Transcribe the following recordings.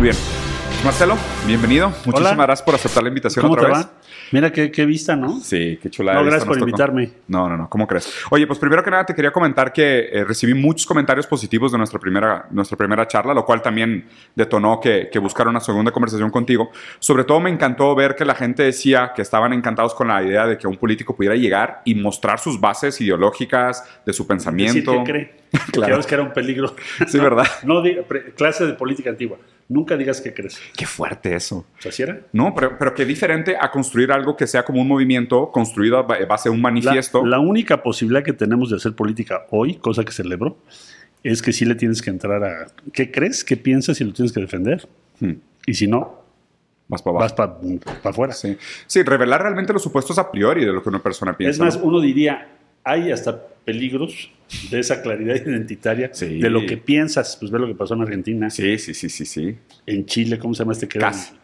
Bien. Marcelo, bienvenido. Muchísimas Hola. gracias por aceptar la invitación ¿Cómo otra te vez. va? Mira qué, qué vista, ¿no? Sí, qué chulada. No, gracias por tocó. invitarme. No, no, no, ¿cómo crees? Oye, pues primero que nada te quería comentar que eh, recibí muchos comentarios positivos de nuestra primera, nuestra primera charla, lo cual también detonó que, que buscara una segunda conversación contigo. Sobre todo me encantó ver que la gente decía que estaban encantados con la idea de que un político pudiera llegar y mostrar sus bases ideológicas de su pensamiento. que cree. Claro. Ves que era un peligro. Sí, ¿verdad? No, clase de política antigua. Nunca digas que crees. Qué fuerte eso. O sea, ¿sí era? No, pero, pero qué diferente a construir algo que sea como un movimiento construido a ba- base de un manifiesto. la única posibilidad que tenemos de hacer política hoy, cosa que celebro, es que sí le tienes que entrar a qué crees, qué piensas y lo tienes que defender. Hmm, Y si no, Vas para abajo. vas para afuera. Sí. sí, revelar realmente los supuestos a priori de lo que una persona Es piensa. más, ¿no? uno diría, hay hasta peligros de esa claridad identitaria Sí. de lo que piensas. Pues ve lo que pasó en Argentina, Sí, sí, sí, sí, sí. en Chile, ¿cómo se llama este que? Casi.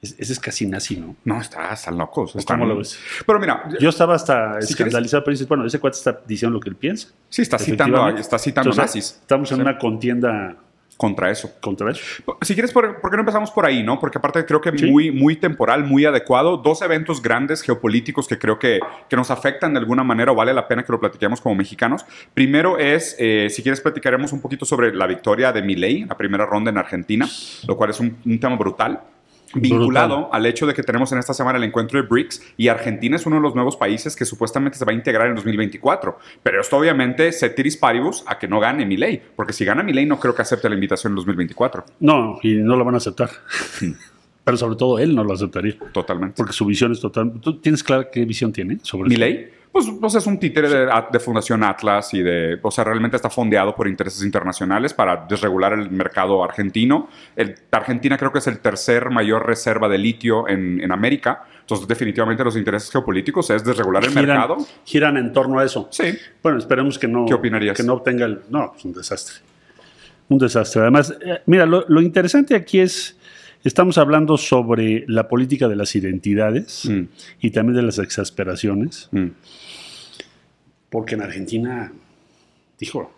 Ese es casi nazi, ¿no? No, está- están locos. ¿O están- cómo lo ves? Pero mira, Yo estaba hasta Si escandalizado, pero dices, bueno, ese cuate está diciendo lo que él piensa. sí, está citando, está citando Entonces, nazis Estamos en Sí. una contienda contra eso. contra eso. Si quieres, ¿por, por qué no empezamos por ahí, no? Porque aparte creo que Sí. muy, muy temporal, muy adecuado. Dos eventos grandes geopolíticos que creo que, que nos afectan de alguna manera o vale la pena que lo platiquemos como mexicanos. Primero es, eh, si quieres, platicaremos un poquito sobre la victoria de Milei la primera ronda en Argentina, lo cual es un, un tema brutal. Vinculado Brutal. al hecho de que tenemos en esta semana el encuentro de BRICS y Argentina es uno de los nuevos países que supuestamente se va a integrar en 2024. Pero esto obviamente ceteris paribus a que no gane Milei, porque si gana Milei no creo que acepte la invitación en 2024. No, y no lo van a aceptar. Pero sobre todo él no lo aceptaría. Totalmente. Porque su visión es total. ¿Tú tienes clara qué visión tiene sobre ¿Mi eso? ley? Pues, pues es un títere de, de Fundación Atlas y de, o sea, realmente está fondeado por intereses internacionales para desregular el mercado argentino. El, Argentina creo que es el tercer mayor reserva de litio en, en América. Entonces, definitivamente los intereses geopolíticos es desregular el Giran, mercado. giran en torno a eso. Sí. Bueno, esperemos que no. ¿Qué opinarías? Que no obtenga el. No, es un desastre. Un desastre. Además, eh, mira, lo, lo interesante aquí es. Estamos hablando sobre la política de las identidades Mm, y también de las exasperaciones, mm. porque en Argentina, dijo,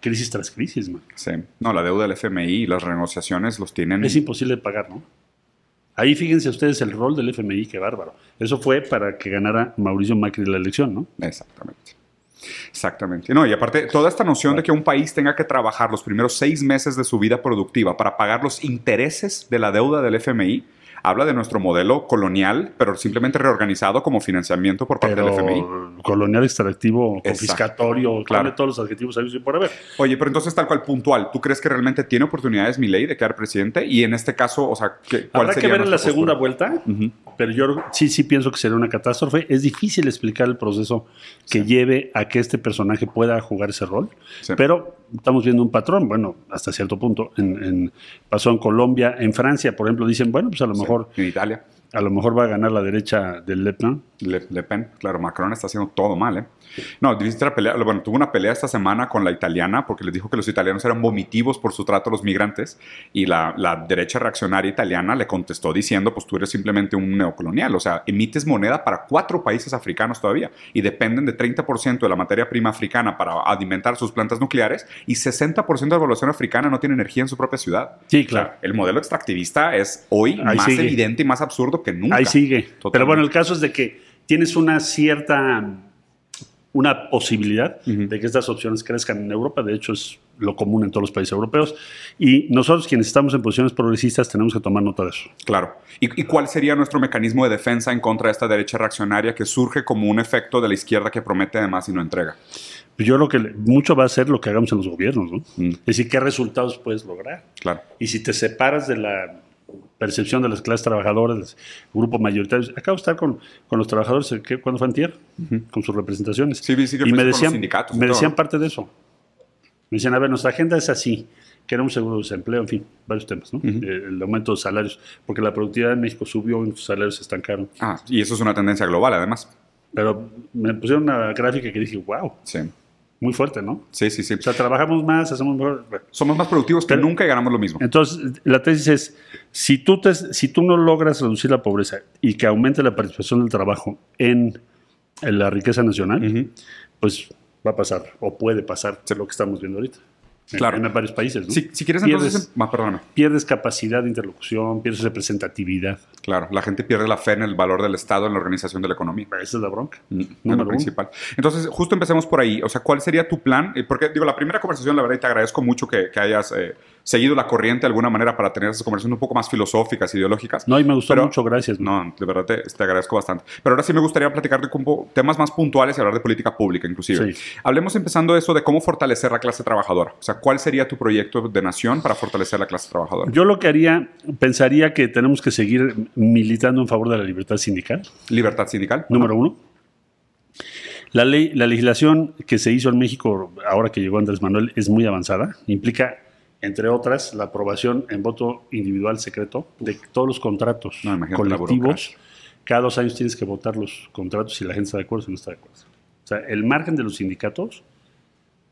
crisis tras crisis, man. Sí. No, la deuda del FMI y las renegociaciones los tienen. Es imposible de pagar, ¿no? Ahí fíjense ustedes el rol del FMI, qué bárbaro. Eso fue para que ganara Mauricio Macri la elección, ¿no? Exactamente. Exactamente. No, y aparte, toda esta noción de que un país tenga que trabajar los primeros seis meses de su vida productiva para pagar los intereses de la deuda del FMI, habla de nuestro modelo colonial, pero simplemente reorganizado como financiamiento por parte del FMI. Colonial, extractivo, Exacto. confiscatorio, Claro. todos los adjetivos y por haber. Oye, pero entonces tal cual puntual, ¿tú crees que realmente tiene oportunidades mi ley de quedar presidente? Y en este caso, o sea, ¿qué, ¿cuál Habrá que ver en la segunda vuelta, pero yo sí, sí pienso que sería una catástrofe. Es difícil explicar el proceso que Sí. lleve a que este personaje pueda jugar ese rol, Sí. pero estamos viendo un patrón, bueno, hasta cierto punto. En, en- pasó en Colombia, en Francia, por ejemplo, dicen, bueno, pues a lo Sí. Mejor, En Italia. a lo mejor va a ganar la derecha del Le Pen. Le, Le Pen, claro, Macron está haciendo todo mal, ¿eh? No, pelea, bueno, tuvo una pelea esta semana con la italiana porque les dijo que los italianos eran vomitivos por su trato a los migrantes y la, la derecha reaccionaria italiana le contestó diciendo, pues tú eres simplemente un neocolonial, o sea, emites moneda para cuatro países africanos todavía y dependen de 30% de la materia prima africana para alimentar sus plantas nucleares y 60% de la población africana no tiene energía en su propia ciudad. Sí, O sea, claro. el modelo extractivista es hoy Ahí más sigue. evidente y más absurdo que nunca. Ahí sigue. Totalmente. Pero bueno, el caso es de que tienes una cierta una posibilidad Ujú. de que estas opciones crezcan en Europa. De hecho, es lo común en todos los países europeos. Y nosotros, quienes estamos en posiciones progresistas, tenemos que tomar nota de eso. Claro. ¿Y, y cuál sería nuestro mecanismo de defensa en contra de esta derecha reaccionaria que surge como un efecto de la izquierda que promete además y no entrega? Pues yo creo que mucho va a ser lo que hagamos en los gobiernos, ¿no? Mm. Es decir, qué resultados puedes lograr. Claro. Y si te separas de la percepción de las clases trabajadoras, del grupo mayoritario. Acabo de estar con, con los trabajadores, ¿qué? ¿cuándo fue antier? Con sus representaciones. Sí, sí que y me con los decían, sindicatos y me decían parte de eso. Me decían, a ver, nuestra agenda es así, queremos seguro de desempleo, en fin, varios temas, ¿no? Eh, El aumento de salarios, porque la productividad en México subió y los salarios se estancaron. Ah, y eso es una tendencia global además. Pero me pusieron una gráfica que dije, wow, Sí. Muy fuerte, ¿no? Sí, sí, sí. O sea, trabajamos más, hacemos mejor. Somos más productivos que Pero- nunca y ganamos lo mismo. Entonces, la tesis es, si tú, te- si tú no logras reducir la pobreza y que aumente la participación del trabajo en, en la riqueza nacional, pues va a pasar, o puede pasar, lo que estamos viendo ahorita. En- Claro. en, varios países. ¿no? Si, si quieres pierdes, entonces... ah, perdóname. pierdes capacidad de interlocución, pierdes representatividad. Claro, la gente pierde la fe en el valor del Estado en la organización de la economía. Esa es la bronca. Mm, es Número uno. principal. Entonces, justo empecemos por ahí. O sea, ¿cuál sería tu plan? Eh, Porque, digo, la primera conversación, la verdad, y te agradezco mucho que, que hayas eh, seguido la corriente de alguna manera para tener esas conversaciones un poco más filosóficas, ideológicas. No, y me gustó Pero- mucho, gracias. No, de verdad te, te agradezco bastante. Pero ahora sí me gustaría platicarte con po- temas más puntuales y hablar de política pública, inclusive. Sí. Hablemos empezando eso de cómo fortalecer la clase trabajadora. O sea, ¿cuál sería tu proyecto de nación para fortalecer la clase trabajadora? Yo lo que haría, pensaría que tenemos que seguir militando en favor de la libertad sindical, Libertad sindical. número uno. La ley, la legislación que se hizo en México ahora que llegó Andrés Manuel es muy avanzada. Implica, entre otras, la aprobación en voto individual secreto de todos los contratos No, colectivos. Cada dos años tienes que votar los contratos si la gente está de acuerdo o si no está de acuerdo. O sea, el margen de los sindicatos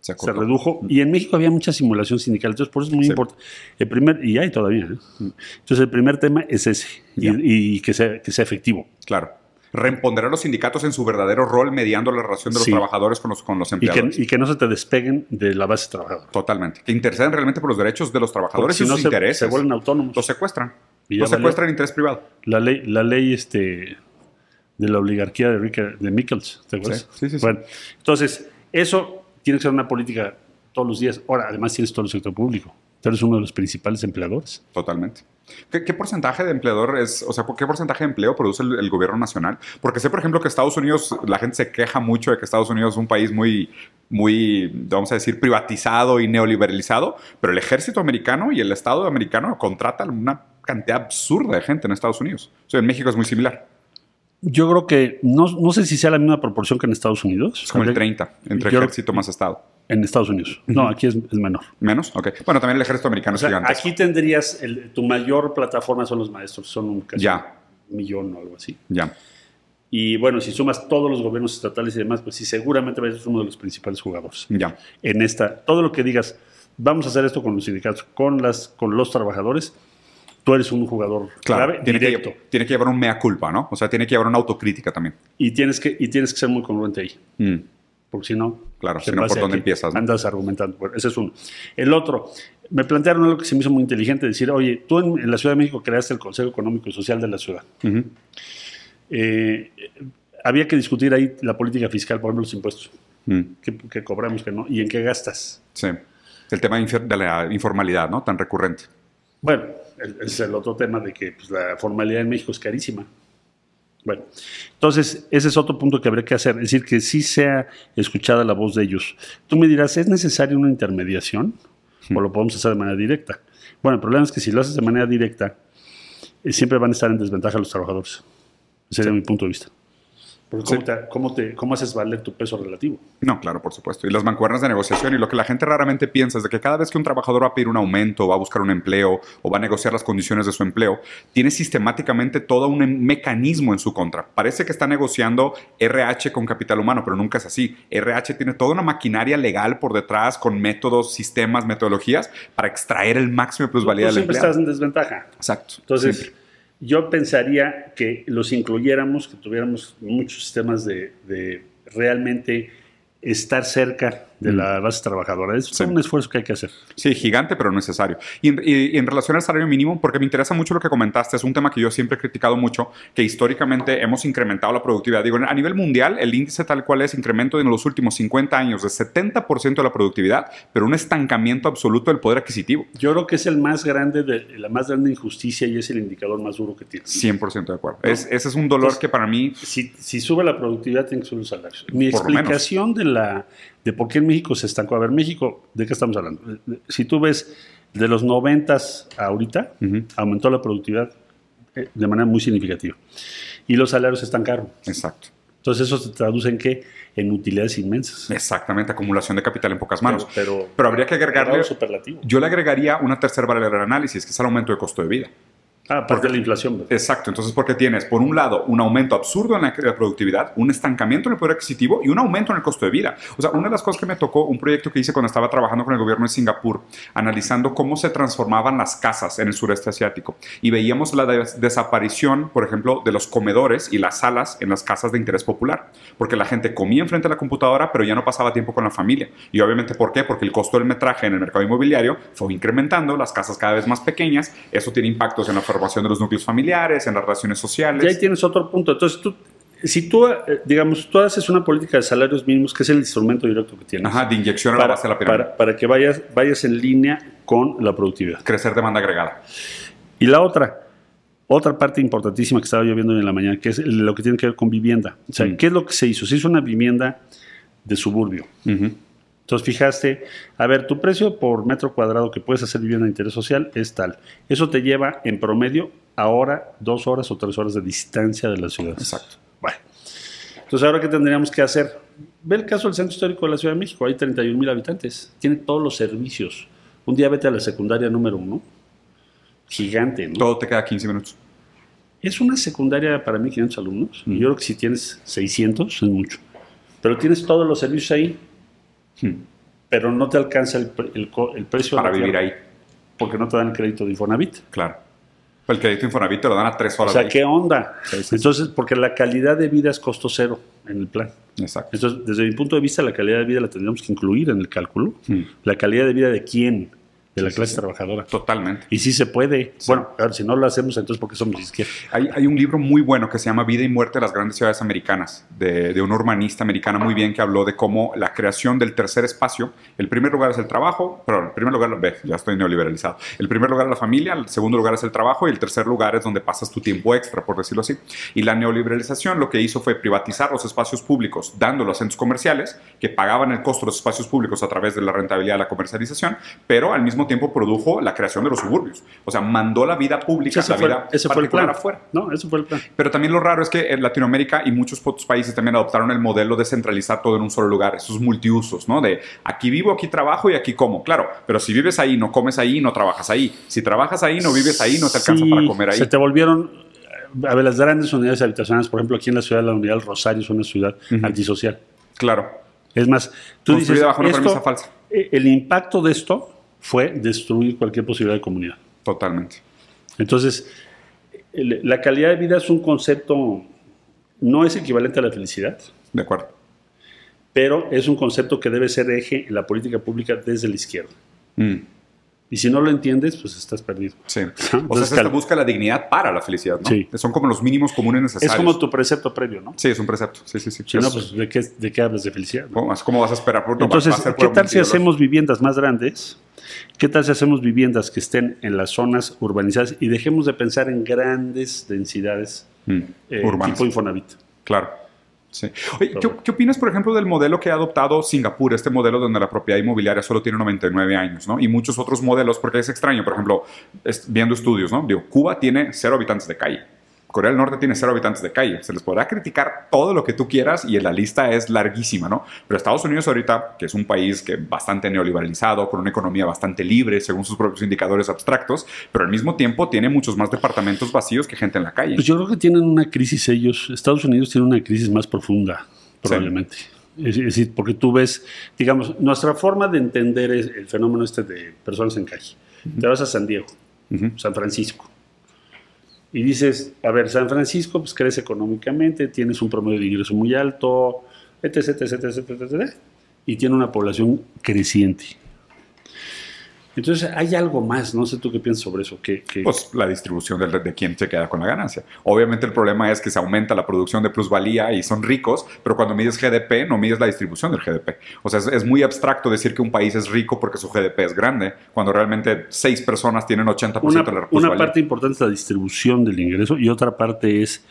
Se redujo y en México había mucha simulación sindical, entonces por eso es muy Sí. importante. El primer, y hay todavía, ¿eh? entonces el primer tema es ese, y, y que, sea, que sea efectivo. Claro. Reempoderar los sindicatos en su verdadero rol mediando la relación de los Sí. trabajadores con los, con los Y que, empleadores. y que no se te despeguen de la base trabajadora. Totalmente. Que interesen realmente por los derechos de los trabajadores si y no sus se, intereses. se vuelven autónomos. Los secuestran. Y Los secuestran en interés privado. La ley, la ley este, de la oligarquía de, Ricker- de Mikkels, ¿te acuerdas? Sí, sí, sí. Bueno, entonces, eso tiene que ser una política todos los días. Ahora, además tienes todo el sector público. Tú eres uno de los principales empleadores. Totalmente. ¿Qué, qué porcentaje de empleador es, o sea, qué porcentaje de empleo produce el, el gobierno nacional? Porque sé, por ejemplo, que Estados Unidos, la gente se queja mucho de que Estados Unidos es un país muy, muy, vamos a decir, privatizado y neoliberalizado, pero el ejército americano y el Estado americano contratan una cantidad absurda de gente en Estados Unidos. O sea, en México es muy similar. Yo creo que, no, no sé si sea la misma proporción que en Estados Unidos. Es como el Habría- 30 entre Yo- ejército más Estado. En Estados Unidos. No, aquí es, es menor. ¿Menos? Ok. Bueno, también el ejército americano O sea, es gigantesco. aquí tendrías, el- tu mayor plataforma son los maestros, son un casi Ya. un millón o algo así. Ya. Y bueno, si sumas todos los gobiernos estatales y demás, pues sí, seguramente eres uno de los principales jugadores. Ya. En esta, todo lo que digas, vamos a hacer esto con los sindicatos, con, las, con los trabajadores, tú eres un jugador Claro. clave, Tiene que, directo. tiene que llevar un mea culpa, ¿no? O sea, tiene que llevar una autocrítica también. Y tienes, que, y tienes que ser muy congruente ahí. Mm. Porque si no, Claro, si no, ¿por dónde empiezas, no? Andas argumentando. Bueno, ese es uno. El otro, me plantearon algo que se me hizo muy inteligente: decir, oye, tú en, en la Ciudad de México creaste el Consejo Económico y Social de la ciudad. Eh, había que discutir ahí la política fiscal, por ejemplo, los impuestos. Mm. ¿Qué, qué cobramos, qué no? ¿Y en qué gastas? Sí. El tema de la informalidad, ¿no? Tan recurrente. Bueno, el- es el otro tema de que pues, la formalidad en México es carísima. Bueno, entonces ese es otro punto que habría que hacer, es decir, que sí sea escuchada la voz de ellos. Tú me dirás, ¿es necesaria una intermediación o lo podemos hacer de manera directa? Bueno, el problema es que si lo haces de manera directa, eh, siempre van a estar en desventaja los trabajadores. Ese sería mi punto de vista. Porque ¿cómo, Sí. te- cómo te- cómo haces valer tu peso relativo? No, claro, por supuesto. Y las mancuernas de negociación y lo que la gente raramente piensa es de que cada vez que un trabajador va a pedir un aumento, va a buscar un empleo o va a negociar las condiciones de su empleo, tiene sistemáticamente todo un em- mecanismo en su contra. Parece que está negociando RH con capital humano, pero nunca es así. RH tiene toda una maquinaria legal por detrás con métodos, sistemas, metodologías para extraer el máximo de plusvalía Tú del siempre empleado. estás en desventaja. Exacto. Entonces, Siempre. Yo pensaría que los incluyéramos, que tuviéramos muchos sistemas de, de realmente estar cerca de Mm. la base trabajadora. Es Sí. un esfuerzo que hay que hacer. Sí, gigante, pero necesario. Y en, y- y en relación al salario mínimo, porque me interesa mucho lo que comentaste, es un tema que yo siempre he criticado mucho, que históricamente hemos incrementado la productividad. Digo, a nivel mundial, el índice tal cual es incremento en los últimos 50 años de 70% de la productividad, pero un estancamiento absoluto del poder adquisitivo. Yo creo que es el más grande, de, la más grande injusticia y es el indicador más duro que tiene. 100% de acuerdo. Es- ese es un dolor Entonces, que para mí... Si, si sube la productividad, tiene que subir los salarios. Mi explicación de, la, de por qué en México se estancó. A ver, México, ¿de qué estamos hablando? Si tú ves de los 90 a ahorita, Ujú. aumentó la productividad eh, de manera muy significativa. Y los salarios se estancaron. Exacto. Entonces eso se traduce en qué? En utilidades inmensas. Exactamente, acumulación de capital en pocas manos. Pero, pero, Pero habría que agregarle... superlativo. Yo le agregaría una tercera variable al análisis, que es el aumento de costo de vida. Ah, de la inflación. Exacto. Entonces, porque tienes, por un lado, un aumento absurdo en la, productividad, un estancamiento en el poder adquisitivo y un aumento en el costo de vida. O sea, una de las cosas que me tocó, un proyecto que hice cuando estaba trabajando con el gobierno de Singapur, analizando cómo se transformaban las casas en el sureste asiático. Y veíamos la desaparición, por ejemplo, de los comedores y las salas en las casas de interés popular. Porque la gente comía enfrente de la computadora, pero ya no pasaba tiempo con la familia. Y obviamente, ¿por qué? Porque el costo del metraje en el mercado inmobiliario fue incrementando, las casas cada vez más pequeñas. Eso tiene impactos en la de los núcleos familiares, en las relaciones sociales. Y ahí tienes otro punto. Entonces, tú, si tú, eh, digamos, tú haces una política de salarios mínimos, que es el instrumento directo que tienes. Ajá, de inyección a la base de la pirámide. Para, que vayas, vayas en línea con la productividad. Crecer demanda agregada. Y la otra, otra parte importantísima que estaba yo viendo en la mañana, que es lo que tiene que ver con vivienda. O sea, mm. ¿qué es lo que se hizo? Se hizo una vivienda de suburbio. Entonces fijaste, a ver, tu precio por metro cuadrado que puedes hacer vivienda de interés social es tal. Eso te lleva en promedio ahora dos horas o tres horas de distancia de la ciudad. Exacto. Bueno. Entonces, ¿ahora qué tendríamos que hacer? Ve el caso del Centro Histórico de la Ciudad de México. Hay 31 mil habitantes. Tiene todos los servicios. Un día vete a la secundaria número uno. Gigante, ¿no? Todo te queda 15 minutos. Es una secundaria para 1.500 alumnos. Y yo creo que si tienes 600 es mucho. Pero tienes todos los servicios ahí. Pero no te alcanza el, el, precio. Para vivir ahí. Porque no te dan el crédito de Infonavit. Claro. El crédito de Infonavit te lo dan a tres horas. O sea, ¿qué onda? Entonces, porque la calidad de vida es costo cero en el plan. Exacto. Entonces, desde mi punto de vista, la calidad de vida la tendríamos que incluir en el cálculo. Hmm. La calidad de vida de quién de la clase trabajadora. Totalmente. Y sí se puede. Bueno, a ver, si no lo hacemos, entonces ¿por qué somos izquierda? Hay, hay, un libro muy bueno que se llama Vida y Muerte de las Grandes Ciudades Americanas, de, de una urbanista americana muy bien que habló de cómo la creación del tercer espacio, el primer lugar es el trabajo, pero el primer lugar, ve, ya estoy neoliberalizado, el primer lugar es la familia, el segundo lugar es el trabajo y el tercer lugar es donde pasas tu tiempo extra, por decirlo así. Y la neoliberalización lo que hizo fue privatizar los espacios públicos, dándolos a centros comerciales que pagaban el costo de los espacios públicos a través de la rentabilidad de la comercialización, pero al mismo tiempo produjo la creación de los suburbios. O sea, mandó la vida pública, la vida ese fue el plan. afuera. No, eso fue el plan. Pero también lo raro es que en Latinoamérica y muchos otros países también adoptaron el modelo de centralizar todo en un solo lugar, esos multiusos, ¿no? De aquí vivo, aquí trabajo y aquí como. Claro, pero si vives ahí, no comes ahí, no trabajas ahí. Si trabajas ahí, no vives ahí, no te alcanza para comer ahí. Se te volvieron a ver, las grandes unidades habitacionales, por ejemplo, aquí en la ciudad de la Unidad del Rosario es una ciudad antisocial. Claro. Es más, tú dices, bajo una premisa falsa. Eh, el impacto de esto fue destruir cualquier posibilidad de comunidad. Totalmente. Entonces, la calidad de vida es un concepto, no es equivalente a la felicidad. De acuerdo. Pero es un concepto que debe ser eje en la política pública desde la izquierda. Mm. Y si no lo entiendes, pues estás perdido. Sí. o sea, se busca la dignidad para la felicidad, ¿no? Sí. Son como los mínimos comunes necesarios. Es como tu precepto previo, ¿no? Sí, es un precepto. Sí, sí, sí. Si no, pues ¿de qué, ¿de qué hablas de felicidad? ¿Cómo, vas a esperar? Por, Entonces, ¿qué tal si hacemos viviendas más grandes? ¿Qué tal si hacemos viviendas que estén en las zonas urbanizadas y dejemos de pensar en grandes densidades mm, eh, tipo Infonavit? Claro. Sí. ¿qué, opinas, por ejemplo, del modelo que ha adoptado Singapur, este modelo donde la propiedad inmobiliaria solo tiene 99 años, ¿no? Y muchos otros modelos, porque es extraño, por ejemplo, viendo estudios, ¿no? Digo, Cuba tiene cero habitantes de calle. Corea del Norte tiene cero habitantes de calle. Se les podrá criticar todo lo que tú quieras y la lista es larguísima, ¿no? Pero Estados Unidos ahorita, que es un país que bastante neoliberalizado, con una economía bastante libre, según sus propios indicadores abstractos, pero al mismo tiempo tiene muchos más departamentos vacíos que gente en la calle. Pues yo creo que tienen una crisis ellos. Estados Unidos tiene una crisis más profunda, probablemente. Es decir, porque tú ves, digamos, nuestra forma de entender el fenómeno este de personas en calle. Te vas a San Diego, San Francisco y dices, a ver, San Francisco pues crece económicamente, tienes un promedio de ingreso muy alto, etc, etc, etc, etc, y tiene una población creciente. Entonces hay algo más, no sé tú qué piensas sobre eso. Que, Pues la distribución de, de, quién se queda con la ganancia. Obviamente el problema es que se aumenta la producción de plusvalía y son ricos, pero cuando mides GDP no mides la distribución del GDP. O sea, es, muy abstracto decir que un país es rico porque su GDP es grande, cuando realmente seis personas tienen 80% una, de la plusvalía. Una parte importante es la distribución del ingreso y otra parte es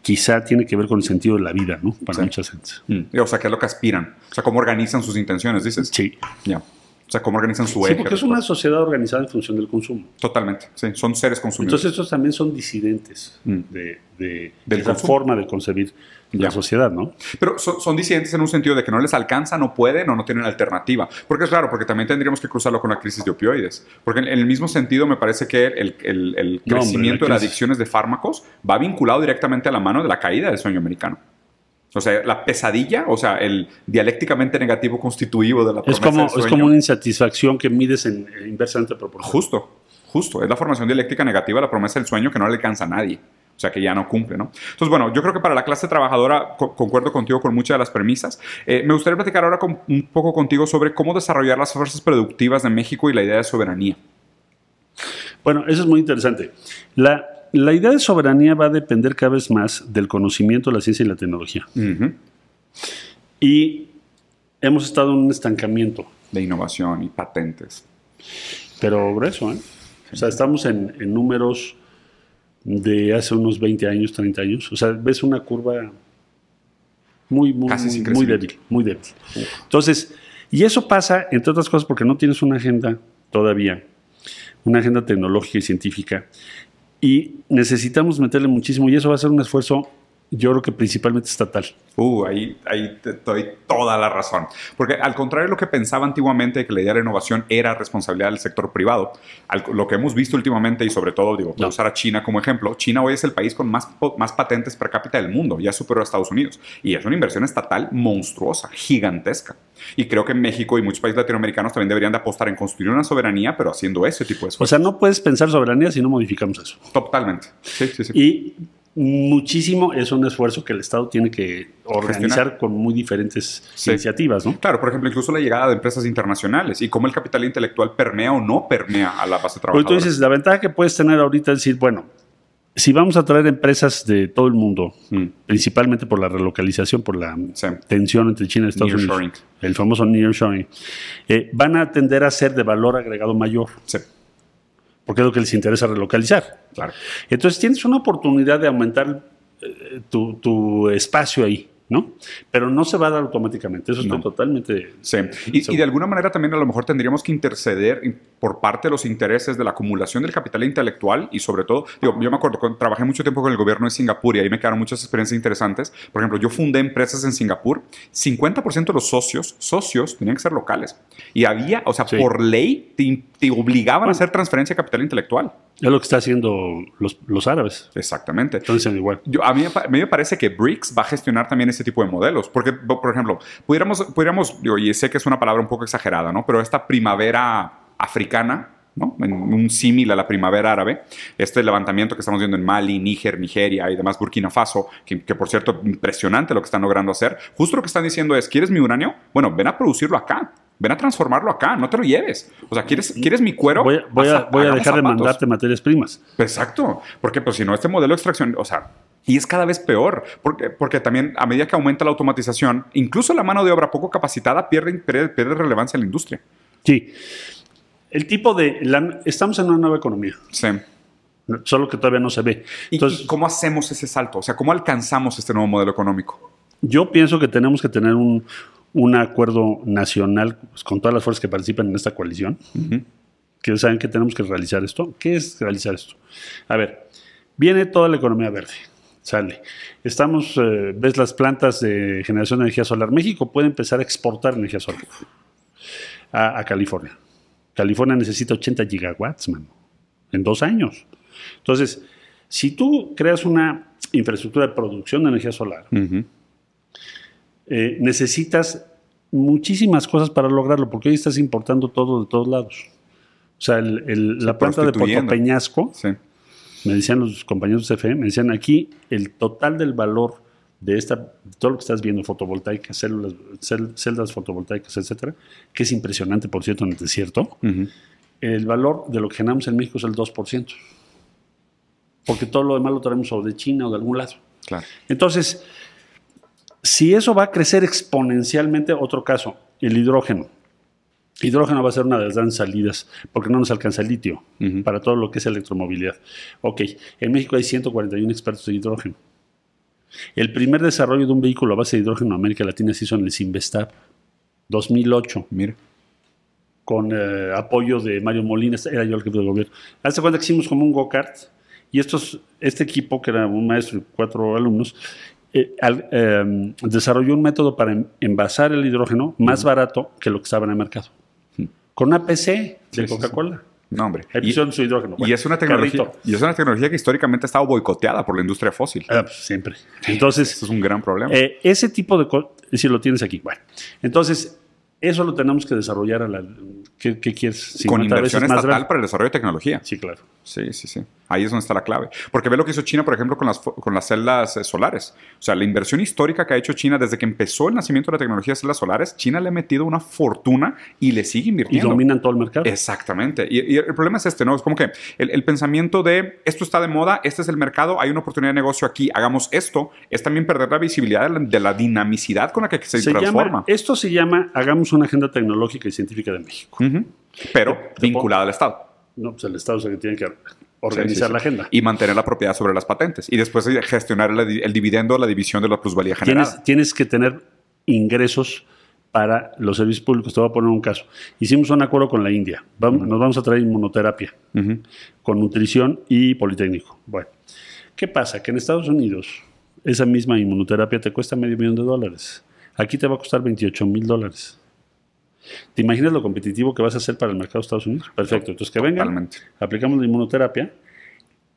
quizá tiene que ver con el sentido de la vida, ¿no? Para muchas gentes. Mm. O sea, ¿qué es lo que aspiran? O sea, ¿cómo organizan sus intenciones, dices? Sí. Ya. O sea, cómo organizan su Sí, eje. porque es una sociedad organizada en función del consumo. Totalmente, sí. Son seres consumidores. Entonces estos también son disidentes Mm. de, de esa consumo. forma de concebir Ya. la sociedad, ¿no? Pero son, son disidentes en un sentido de que no les alcanza, no pueden o no tienen alternativa. Porque es raro, porque también tendríamos que cruzarlo con la crisis de opioides. Porque en, en el mismo sentido me parece que el, el- el No, hombre, crecimiento la de las adicciones de fármacos va vinculado directamente a la mano de la caída del sueño americano. O sea, la pesadilla, o sea, el dialécticamente negativo constitutivo de la Es promesa como, del es como una insatisfacción que mides en, eh, inversamente proporcional. Justo, justo. Es la formación dialéctica negativa, la promesa del sueño que no le alcanza a nadie. O sea, que ya no cumple, ¿no? Entonces, bueno, yo creo que para la clase trabajadora co- concuerdo contigo con muchas de las premisas. Eh, me gustaría platicar ahora con- un poco contigo sobre cómo desarrollar las fuerzas productivas de México y la idea de soberanía. Bueno, eso es muy interesante. La, la idea de soberanía va a depender cada vez más del conocimiento, la ciencia y la tecnología. Y hemos estado en un estancamiento, De innovación y patentes. pero grueso, ¿eh? O sea, estamos en, en números de hace unos 20 años, 30 años. O sea, ves una curva muy, muy, Casi sin muy, muy crecimiento. débil, muy débil. Entonces, y eso pasa, entre otras cosas, porque no tienes una agenda todavía, una agenda tecnológica y científica, y necesitamos meterle muchísimo, y eso va a ser un esfuerzo, yo creo que principalmente estatal. Uh, ahí, ahí te doy toda la razón. Porque al contrario de lo que pensaba antiguamente que la idea de la innovación era responsabilidad del sector privado, al- lo que hemos visto últimamente y sobre todo, digo, No. usar a China como ejemplo, China hoy es el país con más, más patentes per cápita del mundo, ya superó a Estados Unidos. Y es una inversión estatal monstruosa, gigantesca. Y creo que México y muchos países latinoamericanos también deberían de apostar en construir una soberanía, pero haciendo ese tipo de O esfuerzos. sea, no puedes pensar soberanía si no modificamos eso. Totalmente. Sí, sí, sí. Y muchísimo es un esfuerzo que el Estado tiene que organizar con muy diferentes Sí. iniciativas, ¿no? Claro, por ejemplo, incluso la llegada de empresas internacionales y cómo el capital intelectual permea o no permea a la base trabajadora. tú dices, la ventaja que puedes tener ahorita es decir, bueno, si vamos a traer empresas de todo el mundo, Mm, principalmente por la relocalización, por la sí. tensión entre China y Estados. Unidos, el famoso nearshoring, eh, van a tender a ser de valor agregado mayor, Sí, porque es lo que les interesa relocalizar. claro. Entonces tienes una oportunidad de aumentar eh, tu, tu espacio ahí, ¿no? Pero no se va a dar automáticamente, eso No. totalmente... Sí. Y, y de alguna manera también a lo mejor tendríamos que interceder in- por parte de los intereses de la acumulación del capital intelectual y sobre todo, digo, yo me acuerdo, trabajé mucho tiempo con el gobierno de Singapur y ahí me quedaron muchas experiencias interesantes. Por ejemplo, yo fundé empresas en Singapur, 50% de los socios, socios tenían que ser locales. Y había, o sea, Sí. por ley te, te obligaban Bueno. a hacer transferencia de capital intelectual. Es lo que está haciendo los, los árabes. Exactamente. Entonces, igual. Yo, a, mí, a mí me parece que BRICS va a gestionar también ese tipo de modelos. Porque, por ejemplo, pudiéramos, pudiéramos digo, y sé que es una palabra un poco exagerada, ¿no? Pero esta primavera africana, ¿no? En un símil a la primavera árabe, este levantamiento que estamos viendo en Mali, Níger, Nigeria y demás Burkina Faso, que, que, por cierto, impresionante lo que están logrando hacer, justo lo que están diciendo es, ¿quieres mi uranio? Bueno, ven a producirlo acá. Ven a transformarlo acá, no te lo lleves. O sea, ¿quieres, ¿quieres mi cuero? Voy, a- voy a, voy dejar de mandarte materias primas. Exacto, porque pues si no, este modelo de extracción, o sea, y es cada vez peor, porque, porque también a medida que aumenta la automatización, incluso la mano de obra poco capacitada pierde, pierde, pierde relevancia en la industria. Sí. El tipo de... la- estamos en una nueva economía, Sí. solo que todavía no se ve. ¿Y, Entonces, y cómo hacemos ese salto? O sea, ¿cómo alcanzamos este nuevo modelo económico? yo pienso que tenemos que tener un, un acuerdo nacional pues, con todas las fuerzas que participan en esta coalición, Ujú. que saben que tenemos que realizar esto. ¿Qué es realizar esto? A ver, viene toda la economía verde. Sale. Estamos, eh, ves las plantas de generación de energía solar. México puede empezar a exportar energía solar a, a California. California necesita 80 gigawatts, mano, en dos años. Entonces, si tú creas una infraestructura de producción de energía solar. Eh, necesitas muchísimas cosas para lograrlo, porque hoy estás importando todo de todos lados. O sea, el- el- la planta de Puerto. Peñasco, Sí. me decían los compañeros de CFE, me decían aquí el total del valor de esta, de todo lo que estás viendo, fotovoltaica, células, cel- celdas fotovoltaicas, etcétera, que es impresionante, por cierto, en el desierto, Ujú. el valor de lo que generamos en México es el 2%. Porque todo lo demás lo traemos o de China o de algún lado. Claro. Entonces, si eso va a crecer exponencialmente, otro caso, el hidrógeno. Hidrógeno va a ser una de las grandes salidas, porque no nos alcanza el litio para todo lo que es electromovilidad. Ok, en México hay 141 expertos en hidrógeno. El primer desarrollo de un vehículo a base de hidrógeno en América Latina se hizo en el Sinvestab, 2008. Mira. con eh, apoyo de Mario Molina, era yo el jefe del gobierno. Hace cuenta que hicimos como un go-kart y estos, este equipo, que era un maestro y cuatro alumnos, eh, al- eh, desarrolló un método para en- envasar el hidrógeno más barato que lo que estaba en el mercado. Con una PC de Sí. Coca-Cola. No, hombre. Y, su hidrógeno. y es una tecnología, carrito. y es una tecnología que históricamente ha estado boicoteada por la industria fósil. Ah, pues, siempre. Entonces, Eso es un gran problema. Eh, ese tipo de cosas, si lo tienes aquí. Bueno, entonces, eso lo tenemos que desarrollar a la. ¿Qué, qué quieres? con 50 inversión estatal para el desarrollo de tecnología. Sí, claro. Sí, sí, sí. Ahí es donde está la clave. Porque ve lo que hizo China, por ejemplo, con las, con las celdas eh, solares. O sea, la inversión histórica que ha hecho China desde que empezó el nacimiento de la tecnología de celdas solares, China le ha metido una fortuna y le sigue Y invirtiendo. dominan todo el mercado. Exactamente. Y, y el problema es este, ¿no? Es como que el, el pensamiento de esto está de moda, este es el mercado, hay una oportunidad de negocio aquí, hagamos esto, es también perder la visibilidad de la, de la dinamicidad con la que se, Se transforma. llama, esto se llama Hagamos una agenda tecnológica y científica de México. Pero Te- te vinculada al Estado. No, pues el Estado es el que tiene que organizar Sí, sí, sí. la agenda. Y mantener la propiedad sobre las patentes. Y después de gestionar el, el dividendo, la división de la plusvalía generada. Tienes, tienes que tener ingresos para los servicios públicos. Te voy a poner un caso. Hicimos un acuerdo con la India. Vamos- Nos vamos a traer inmunoterapia con nutrición y politécnico. Bueno, ¿qué pasa? Que en Estados Unidos esa misma inmunoterapia te cuesta medio millón de dólares. Aquí te va a costar 28 mil dólares. ¿Te imaginas lo competitivo que vas a hacer para el mercado de Estados Unidos? Perfecto. Entonces, que vengan, aplicamos la inmunoterapia.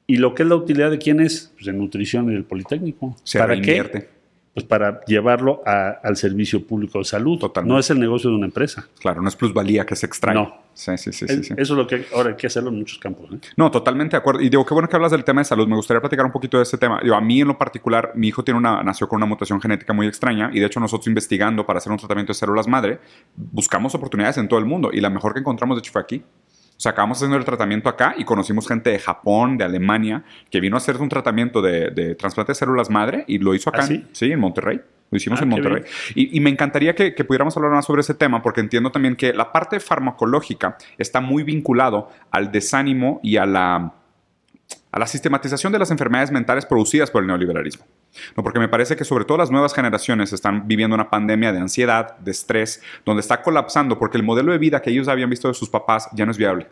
¿Y lo que es la utilidad de quién es? Pues de nutrición y del politécnico. Se ¿Para reinvierte. qué? Pues para llevarlo a- al servicio público de salud. Totalmente. No es el negocio de una empresa. Claro, no es plusvalía que se extrae. No. Sí, sí, sí. Es- sí. Eso es lo que ahora hay que hacerlo en muchos campos. ¿eh? No, totalmente de acuerdo. Y digo, qué bueno que hablas del tema de salud. Me gustaría platicar un poquito de ese tema. Digo, a mí en lo particular, mi hijo tiene una, nació con una mutación genética muy extraña y de hecho nosotros investigando para hacer un tratamiento de células madre, buscamos oportunidades en todo el mundo y la mejor que encontramos de hecho fue aquí. O sea, acabamos haciendo el tratamiento acá y conocimos gente de Japón, de Alemania, que vino a hacer un tratamiento de, de trasplante de células madre y lo hizo acá, ¿Ah, sí? sí, en Monterrey. Lo hicimos Ah, en Monterrey. Y, y me encantaría que, que pudiéramos hablar más sobre ese tema, porque entiendo también que la parte farmacológica está muy vinculado al desánimo y a la, a la sistematización de las enfermedades mentales producidas por el neoliberalismo. No, porque me parece que sobre todo las nuevas generaciones están viviendo una pandemia de ansiedad, de estrés, donde está colapsando porque el modelo de vida que ellos habían visto de sus papás ya no es viable.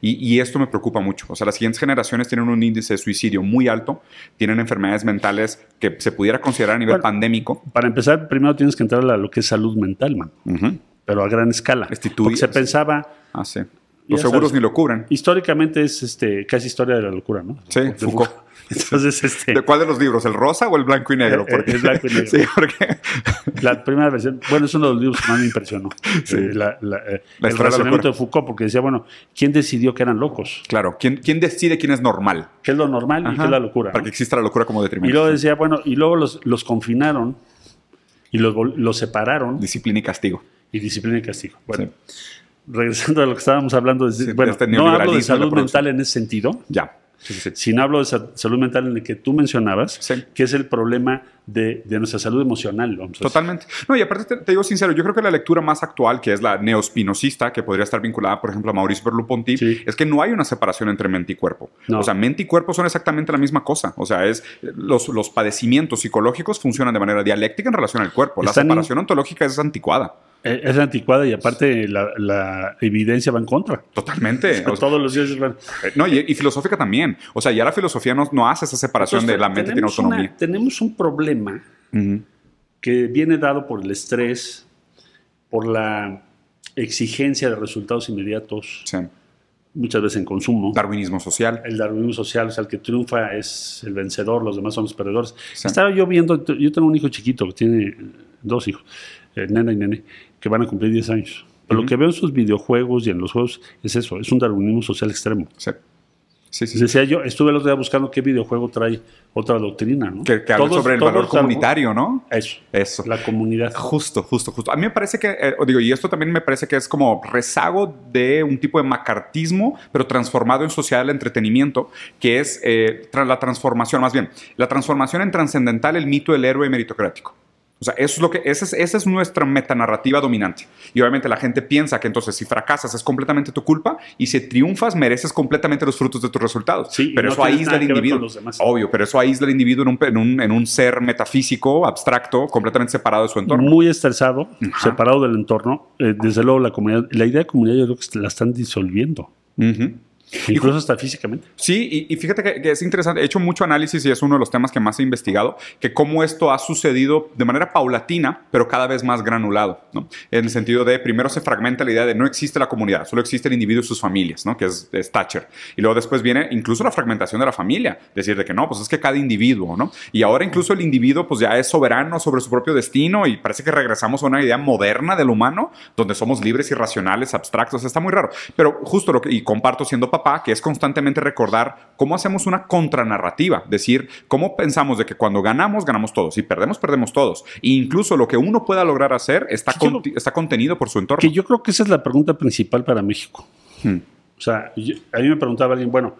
Y, y esto me preocupa mucho. O sea, las siguientes generaciones tienen un índice de suicidio muy alto, tienen enfermedades mentales que se pudiera considerar a nivel Bueno, pandémico. Para empezar, primero tienes que entrar a lo que es salud mental, man. Pero a gran escala. Porque se pensaba, Ah, sí. Los seguros sabes. ni lo cubren. históricamente es este, casi historia de la locura, ¿no? Sí, De Foucault. Entonces, este, ¿De cuál de los libros? ¿El rosa o el blanco y negro? Eh, eh, Porque, el blanco y negro. Sí, porque la primera versión, bueno, es uno de los libros que más me impresionó. Sí. Eh, la- la- eh, La el razonamiento de Foucault, porque decía, bueno, ¿quién decidió que eran locos? Claro, ¿quién, quién decide quién es normal? ¿Qué es lo normal y qué es la locura? Para no? que exista la locura como Y detrimento. luego decía, bueno, y luego los, los confinaron y los, los separaron Disciplina y castigo. y disciplina y castigo. Bueno, Sí. Regresando a lo que estábamos hablando, es- Sí, de bueno, este no hablo de de salud mental en ese sentido, Ya. Sí, sí, sino hablo de sa- salud mental en el que tú mencionabas, Sí. que es el problema de, de nuestra salud emocional. Vamos. Totalmente. No, y aparte te, te digo sincero, yo creo que la lectura más actual, que es la neospinosista, que podría estar vinculada, por ejemplo, a Mauricio Merleau-Ponty, Sí. es que no hay una separación entre mente y cuerpo. No. O sea, mente y cuerpo son exactamente la misma cosa. O sea, es los, los padecimientos psicológicos funcionan de manera dialéctica en relación al cuerpo. La Están- separación ontológica es anticuada. Eh, Es anticuada y aparte la, la evidencia va en contra. Totalmente. O sea, Todos los días van. eh, no, y, y filosófica también. O sea, ya la filosofía no, no hace esa separación de la mente tiene una- autonomía. tenemos un problema que viene dado por el estrés, por la exigencia de resultados inmediatos, Sí. muchas veces en consumo. Darwinismo social. El darwinismo social, o sea, el que triunfa es el vencedor, los demás son los perdedores. Sí. Estaba yo viendo, yo tengo un hijo chiquito que tiene dos hijos, eh, nena y nene, que van a cumplir 10 años. Pero lo que veo en sus videojuegos y en los juegos es eso, es un darwinismo social extremo. Sí. Sí, sí. Decía yo, estuve el otro día buscando qué videojuego trae otra doctrina, ¿no? Que, que habla sobre el valor comunitario, ¿no? Eso, Eso. la comunidad. Justo, justo, justo. A mí me parece que, eh, digo, y esto también me parece que es como rezago de un tipo de macartismo, pero transformado en sociedad del entretenimiento, que es eh, la transformación, más bien, la transformación en trascendental el mito del héroe meritocrático. O sea, eso es lo que, esa es, esa es nuestra metanarrativa dominante. Y obviamente la gente piensa que entonces si fracasas es completamente tu culpa y si triunfas mereces completamente los frutos de tus resultados. Sí, pero no eso aísla al individuo. Obvio, pero eso aísla al individuo en un, en, un, en un ser metafísico, abstracto, completamente separado de su entorno. Muy estresado, Ajá. separado del entorno. Eh, desde luego la comunidad, la idea de comunidad yo creo que la están disolviendo, Ujú. Incluso hasta físicamente. Sí, y, y fíjate que, que es interesante. He hecho mucho análisis y es uno de los temas que más he investigado, que cómo esto ha sucedido de manera paulatina, pero cada vez más granulado, ¿no? En el sentido de, primero se fragmenta la idea de no existe la comunidad, solo existe el individuo y sus familias, ¿no? Que es, es Thatcher. Y luego después viene incluso la fragmentación de la familia, decir de que no, pues es que cada individuo, ¿no? Y ahora incluso el individuo pues ya es soberano sobre su propio destino y parece que regresamos a una idea moderna del humano, donde somos libres y racionales, abstractos, está muy raro. Pero justo lo que, y comparto siendo papá, que es constantemente recordar cómo hacemos una contranarrativa, decir, cómo pensamos de que cuando ganamos, ganamos todos, y perdemos, perdemos todos. E incluso lo que uno pueda lograr hacer está, está contenido por su entorno. Que yo creo que esa es la pregunta principal para México. Hmm. O sea, yo- a mí me preguntaba alguien, bueno,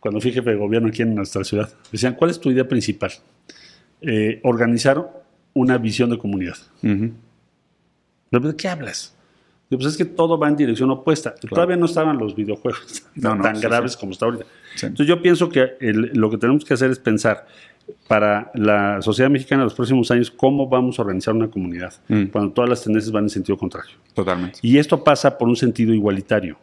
cuando fui jefe de gobierno aquí en nuestra ciudad, decían, ¿cuál es tu idea principal? Eh, organizar una visión de comunidad. Ujú. ¿De qué hablas? Pues es que todo va en dirección opuesta. Todavía no estaban los videojuegos No, no, tan sí, graves sí. como está ahorita. Sí. Entonces yo pienso que el- lo que tenemos que hacer es pensar para la sociedad mexicana en los próximos años cómo vamos a organizar una comunidad Mm. cuando todas las tendencias van en sentido contrario. Totalmente. Y esto pasa por un sentido igualitario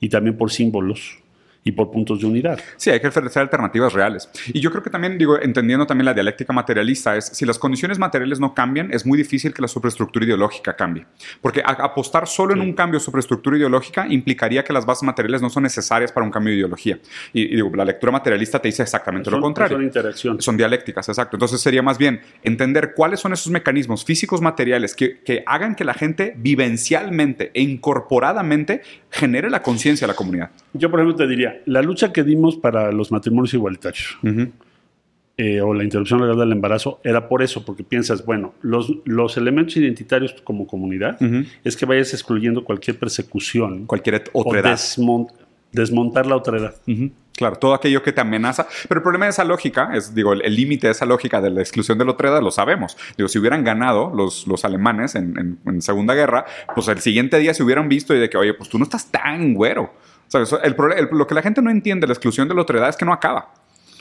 y también por símbolos y por puntos de unidad. Sí, hay que ofrecer alternativas reales. Y yo creo que también, digo, entendiendo también la dialéctica materialista, es si las condiciones materiales no cambian, es muy difícil que la superestructura ideológica cambie. Porque a- apostar solo en un cambio superestructura ideológica implicaría que las bases materiales no son necesarias para un cambio de ideología. Y, y digo, la lectura materialista te dice exactamente lo Son- contrario. son interacciones. Son dialécticas, exacto. Entonces sería más bien entender cuáles son esos mecanismos físicos materiales que, que hagan que la gente vivencialmente e incorporadamente genere la conciencia de la comunidad. Yo, por ejemplo, te diría, la lucha que dimos para los matrimonios igualitarios eh, o la interrupción legal del embarazo era por eso, porque piensas, bueno, los, los elementos identitarios como comunidad es que vayas excluyendo cualquier persecución Cualquier otra edad. desmon- desmontar la otra edad. Claro, todo aquello que te amenaza. Pero el problema de esa lógica, es, digo, el el límite de esa lógica de la exclusión de la otra edad, lo sabemos. Digo, si hubieran ganado los, los alemanes en, en- en Segunda Guerra, pues el siguiente día se hubieran visto y de que, oye, pues tú no estás tan güero. El el- lo que la gente no entiende de la exclusión de la edad es que no acaba.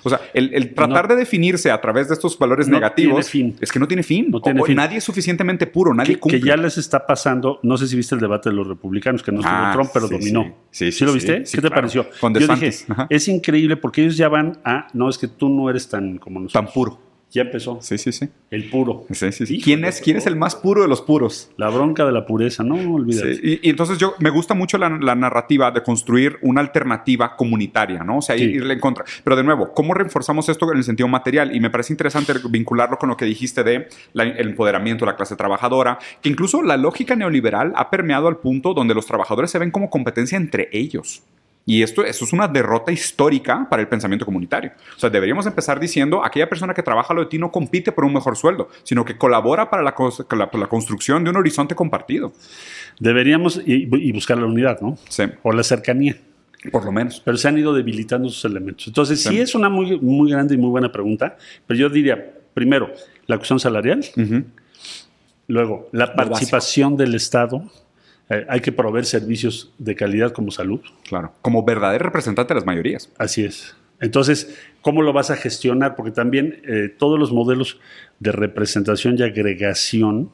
O sea, el, el tratar No. de definirse a través de estos valores No negativos fin. es que no tiene fin. No tiene O- fin. Nadie es suficientemente puro, nadie Que, cumple. que ya les está pasando, no sé si viste el debate de los republicanos, que no estuvo Ah, Trump, pero sí, dominó. sí. Sí, sí, lo viste? Sí, ¿Qué te claro. pareció? Con Yo dije, es increíble porque ellos ya van a, no, es que tú no eres tan como nosotros. Tan puro. Ya empezó. Sí, sí, sí. El puro. Sí, sí, sí. Híjole, ¿Quién, es, ¿Quién es el más puro de los puros? La bronca de la pureza, no, olvídate. Y, y entonces yo me gusta mucho la, la narrativa de construir una alternativa comunitaria, ¿no? O sea, irle en contra. Pero de nuevo, ¿cómo reforzamos esto en el sentido material? Y me parece interesante vincularlo con lo que dijiste de la- el empoderamiento de la clase trabajadora, que incluso la lógica neoliberal ha permeado al punto donde los trabajadores se ven como competencia entre ellos. Y esto, es una derrota histórica para el pensamiento comunitario. O sea, deberíamos empezar diciendo, aquella persona que trabaja lo de ti no compite por un mejor sueldo, sino que colabora para la, la- construcción de un horizonte compartido. Deberíamos y, y buscar la unidad, ¿no? Sí, O la cercanía. por lo menos. Pero se han ido debilitando esos elementos. Entonces, sí, Sí. es una muy, muy grande y muy buena pregunta. Pero yo diría, primero, la cuestión salarial. Luego, la participación del Estado. Eh, hay que proveer servicios de calidad como salud. Claro, como verdadero representante de las mayorías. Así es. Entonces, ¿cómo lo vas a gestionar? Porque también eh, todos los modelos de representación y agregación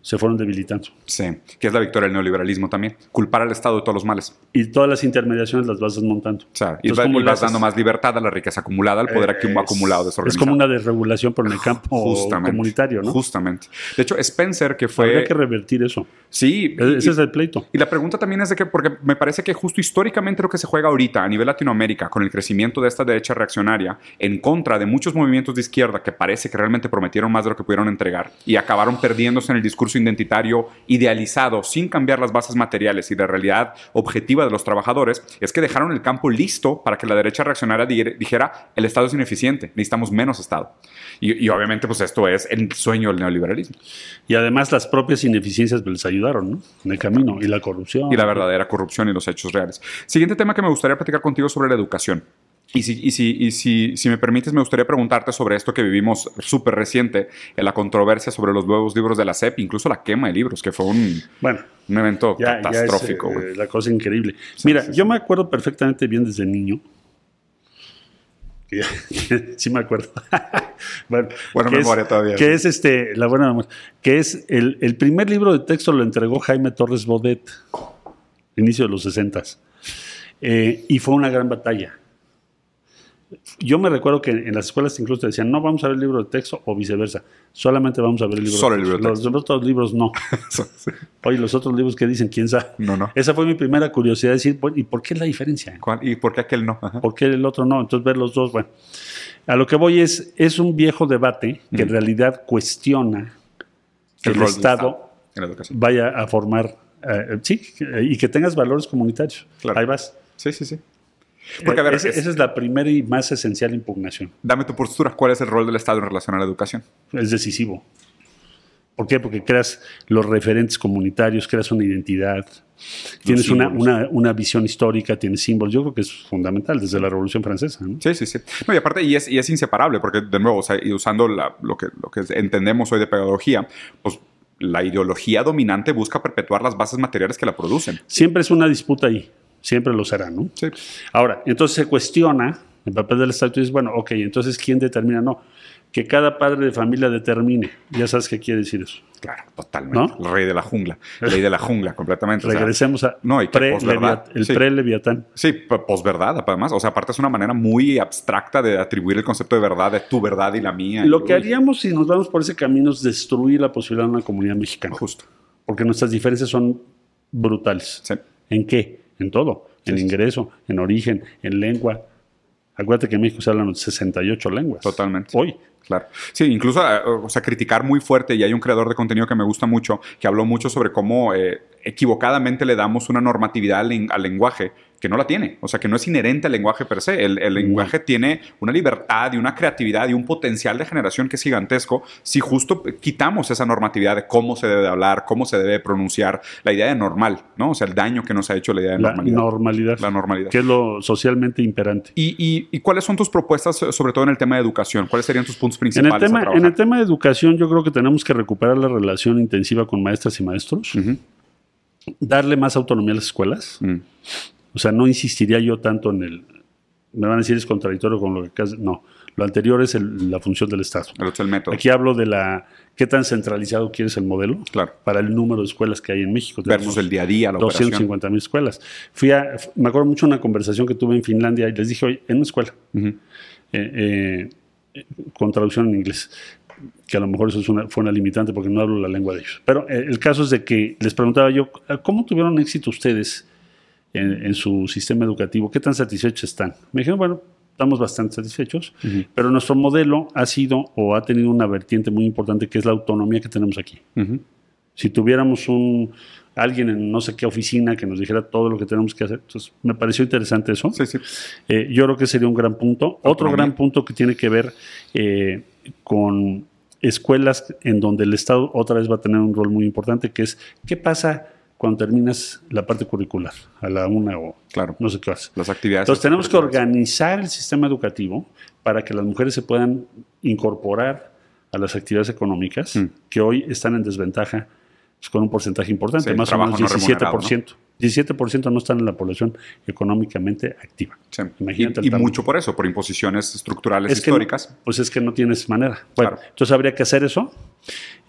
se fueron debilitando. Sí, que es la victoria del neoliberalismo también. Culpar al Estado de todos los males. Y todas las intermediaciones las vas desmontando. O sea, y, Entonces, va- ¿cómo y vas dando más libertad a la riqueza acumulada, al poder Es- acumulado Es desorganizado. como una desregulación, en el campo comunitario, ¿no? Justamente. De hecho, Spencer, que fue... Habría que revertir eso. Sí. Ese y- es el pleito. Y la pregunta también es de que, porque me parece que justo históricamente lo que se juega ahorita a nivel Latinoamérica, con el crecimiento de esta derecha reaccionaria, en contra de muchos movimientos de izquierda que parece que realmente prometieron más de lo que pudieron entregar y acabaron perdiéndose en el discurso identitario idealizado sin cambiar las bases materiales y la realidad objetiva de los trabajadores, es que dejaron el campo listo para que la derecha reaccionaria di- dijera, el Estado es ineficiente, necesitamos menos Estado. Y, y obviamente, pues esto es el sueño del neoliberalismo Y además las propias ineficiencias les ayudaron, ¿no? En el camino. Y la corrupción. y la verdadera corrupción y los hechos reales. Siguiente tema que me gustaría platicar contigo sobre la educación. Y, si, y, si, y si, si, me permites, me gustaría preguntarte sobre esto que vivimos súper reciente, en la controversia sobre los nuevos libros de la SEP, incluso la quema de libros, que fue un, bueno, un evento ya, catastrófico. Ya es, eh, la cosa increíble. Sí, Mira, sí, yo me acuerdo perfectamente bien desde niño. sí me acuerdo. bueno, buena memoria es, todavía. Que es este, la buena memoria. Que es el, el, primer libro de texto lo entregó Jaime Torres Bodet, inicio de los 60 eh, y fue una gran batalla. Yo me recuerdo que en las escuelas incluso te decían, no vamos a ver el libro de texto o viceversa, solamente vamos a ver el libro Solo de texto. El libro de texto. Los otros libros no. Oye, los otros libros que dicen, quién sabe. No, no. Esa fue mi primera curiosidad, decir, ¿y por qué es la diferencia? ¿Cuál? ¿Y por qué aquel no? Ajá. ¿Por qué el otro no? Entonces ver los dos, bueno. A lo que voy es, es un viejo debate que mm. en realidad cuestiona que el, el Estado vaya a formar, eh, sí, y que tengas valores comunitarios. Claro. Ahí vas. Sí, sí, sí. Porque, a ver, esa, esa es la primera y más esencial impugnación. Dame tu postura. ¿Cuál es el rol del Estado en relación a la educación? Es decisivo. ¿Por qué? Porque creas los referentes comunitarios, creas una identidad, tienes una, una, una, visión histórica, tienes símbolos. Yo creo que es fundamental desde la Revolución Francesa. ¿no? Sí, sí, sí. No, y aparte, y es, y es inseparable, porque de nuevo, o sea, y usando la, lo, que, lo que entendemos hoy de pedagogía, pues la ideología dominante busca perpetuar las bases materiales que la producen. Siempre es una disputa ahí. Siempre lo será, ¿no? Sí. Ahora, entonces se cuestiona el papel del Estado y dices, bueno, ok, entonces ¿quién determina? No, que cada padre de familia determine. Ya sabes qué quiere decir eso. Claro, totalmente. ¿No? El rey de la jungla. El rey de la jungla, completamente. Regresemos o sea, a no, y pre el sí. pre-leviatán. Sí, posverdad, además. O sea, aparte es una manera muy abstracta de atribuir el concepto de verdad, de tu verdad y la mía. Lo que haríamos si nos vamos por ese camino es destruir la posibilidad de una comunidad mexicana. Justo. Porque nuestras diferencias son brutales. Sí. ¿En qué? En todo. En sí, ingreso, sí. en origen, en lengua. Acuérdate que en México se hablan 68 lenguas. Totalmente. Hoy. Claro. Sí, incluso, o sea, criticar muy fuerte, y hay un creador de contenido que me gusta mucho, que habló mucho sobre cómo eh, equivocadamente le damos una normatividad al, al, lenguaje que no la tiene, o sea, que no es inherente al lenguaje per se. El, el lenguaje tiene una libertad y una creatividad y un potencial de generación que es gigantesco si justo quitamos esa normatividad de cómo se debe de hablar, cómo se debe pronunciar, la idea de normal, ¿no? O sea, el daño que nos ha hecho la idea de la normalidad. normalidad. La normalidad. Que es lo socialmente imperante. ¿Y, y, y cuáles son tus propuestas, sobre todo en el tema de educación? ¿Cuáles serían tus puntos principales? En el tema, en el tema de educación, yo creo que tenemos que recuperar la relación intensiva con maestras y maestros, uh -huh. darle más autonomía a las escuelas. Uh -huh. O sea, no insistiría yo tanto en el. Me van a decir es contradictorio con lo que. No. Lo anterior es el, la función del Estado. El otro el método. Aquí hablo de la. ¿Qué tan centralizado quieres el modelo? Claro. Para el número de escuelas que hay en México. Versus el día a día, la 250 mil escuelas. Fui a. Me acuerdo mucho de una conversación que tuve en Finlandia y les dije, oye, en una escuela. Uh -huh. eh, eh, con traducción en inglés que a lo mejor eso es una, fue una limitante porque no hablo la lengua de ellos. Pero eh, el caso es de que les preguntaba yo, ¿cómo tuvieron éxito ustedes en, en, su sistema educativo? ¿Qué tan satisfechos están? Me dijeron, bueno, estamos bastante satisfechos, uh -huh. pero nuestro modelo ha sido o ha tenido una vertiente muy importante que es la autonomía que tenemos aquí. Uh -huh. Si tuviéramos un alguien en no sé qué oficina que nos dijera todo lo que tenemos que hacer, entonces me pareció interesante eso. Sí, sí. Eh, yo creo que sería un gran punto. Autonomía. Otro gran punto que tiene que ver eh, con escuelas en donde el Estado otra vez va a tener un rol muy importante, que es qué pasa cuando terminas la parte curricular, a la una o claro. no sé qué vas. Las actividades. Entonces tenemos que organizar el sistema educativo para que las mujeres se puedan incorporar a las actividades económicas mm. que hoy están en desventaja pues, con un porcentaje importante, sí, más o menos 17%. No 17% no están en la población económicamente activa. Sí. Imagínate y, y mucho por eso, por imposiciones estructurales es históricas. No, pues es que no tienes manera. Bueno, claro. entonces habría que hacer eso.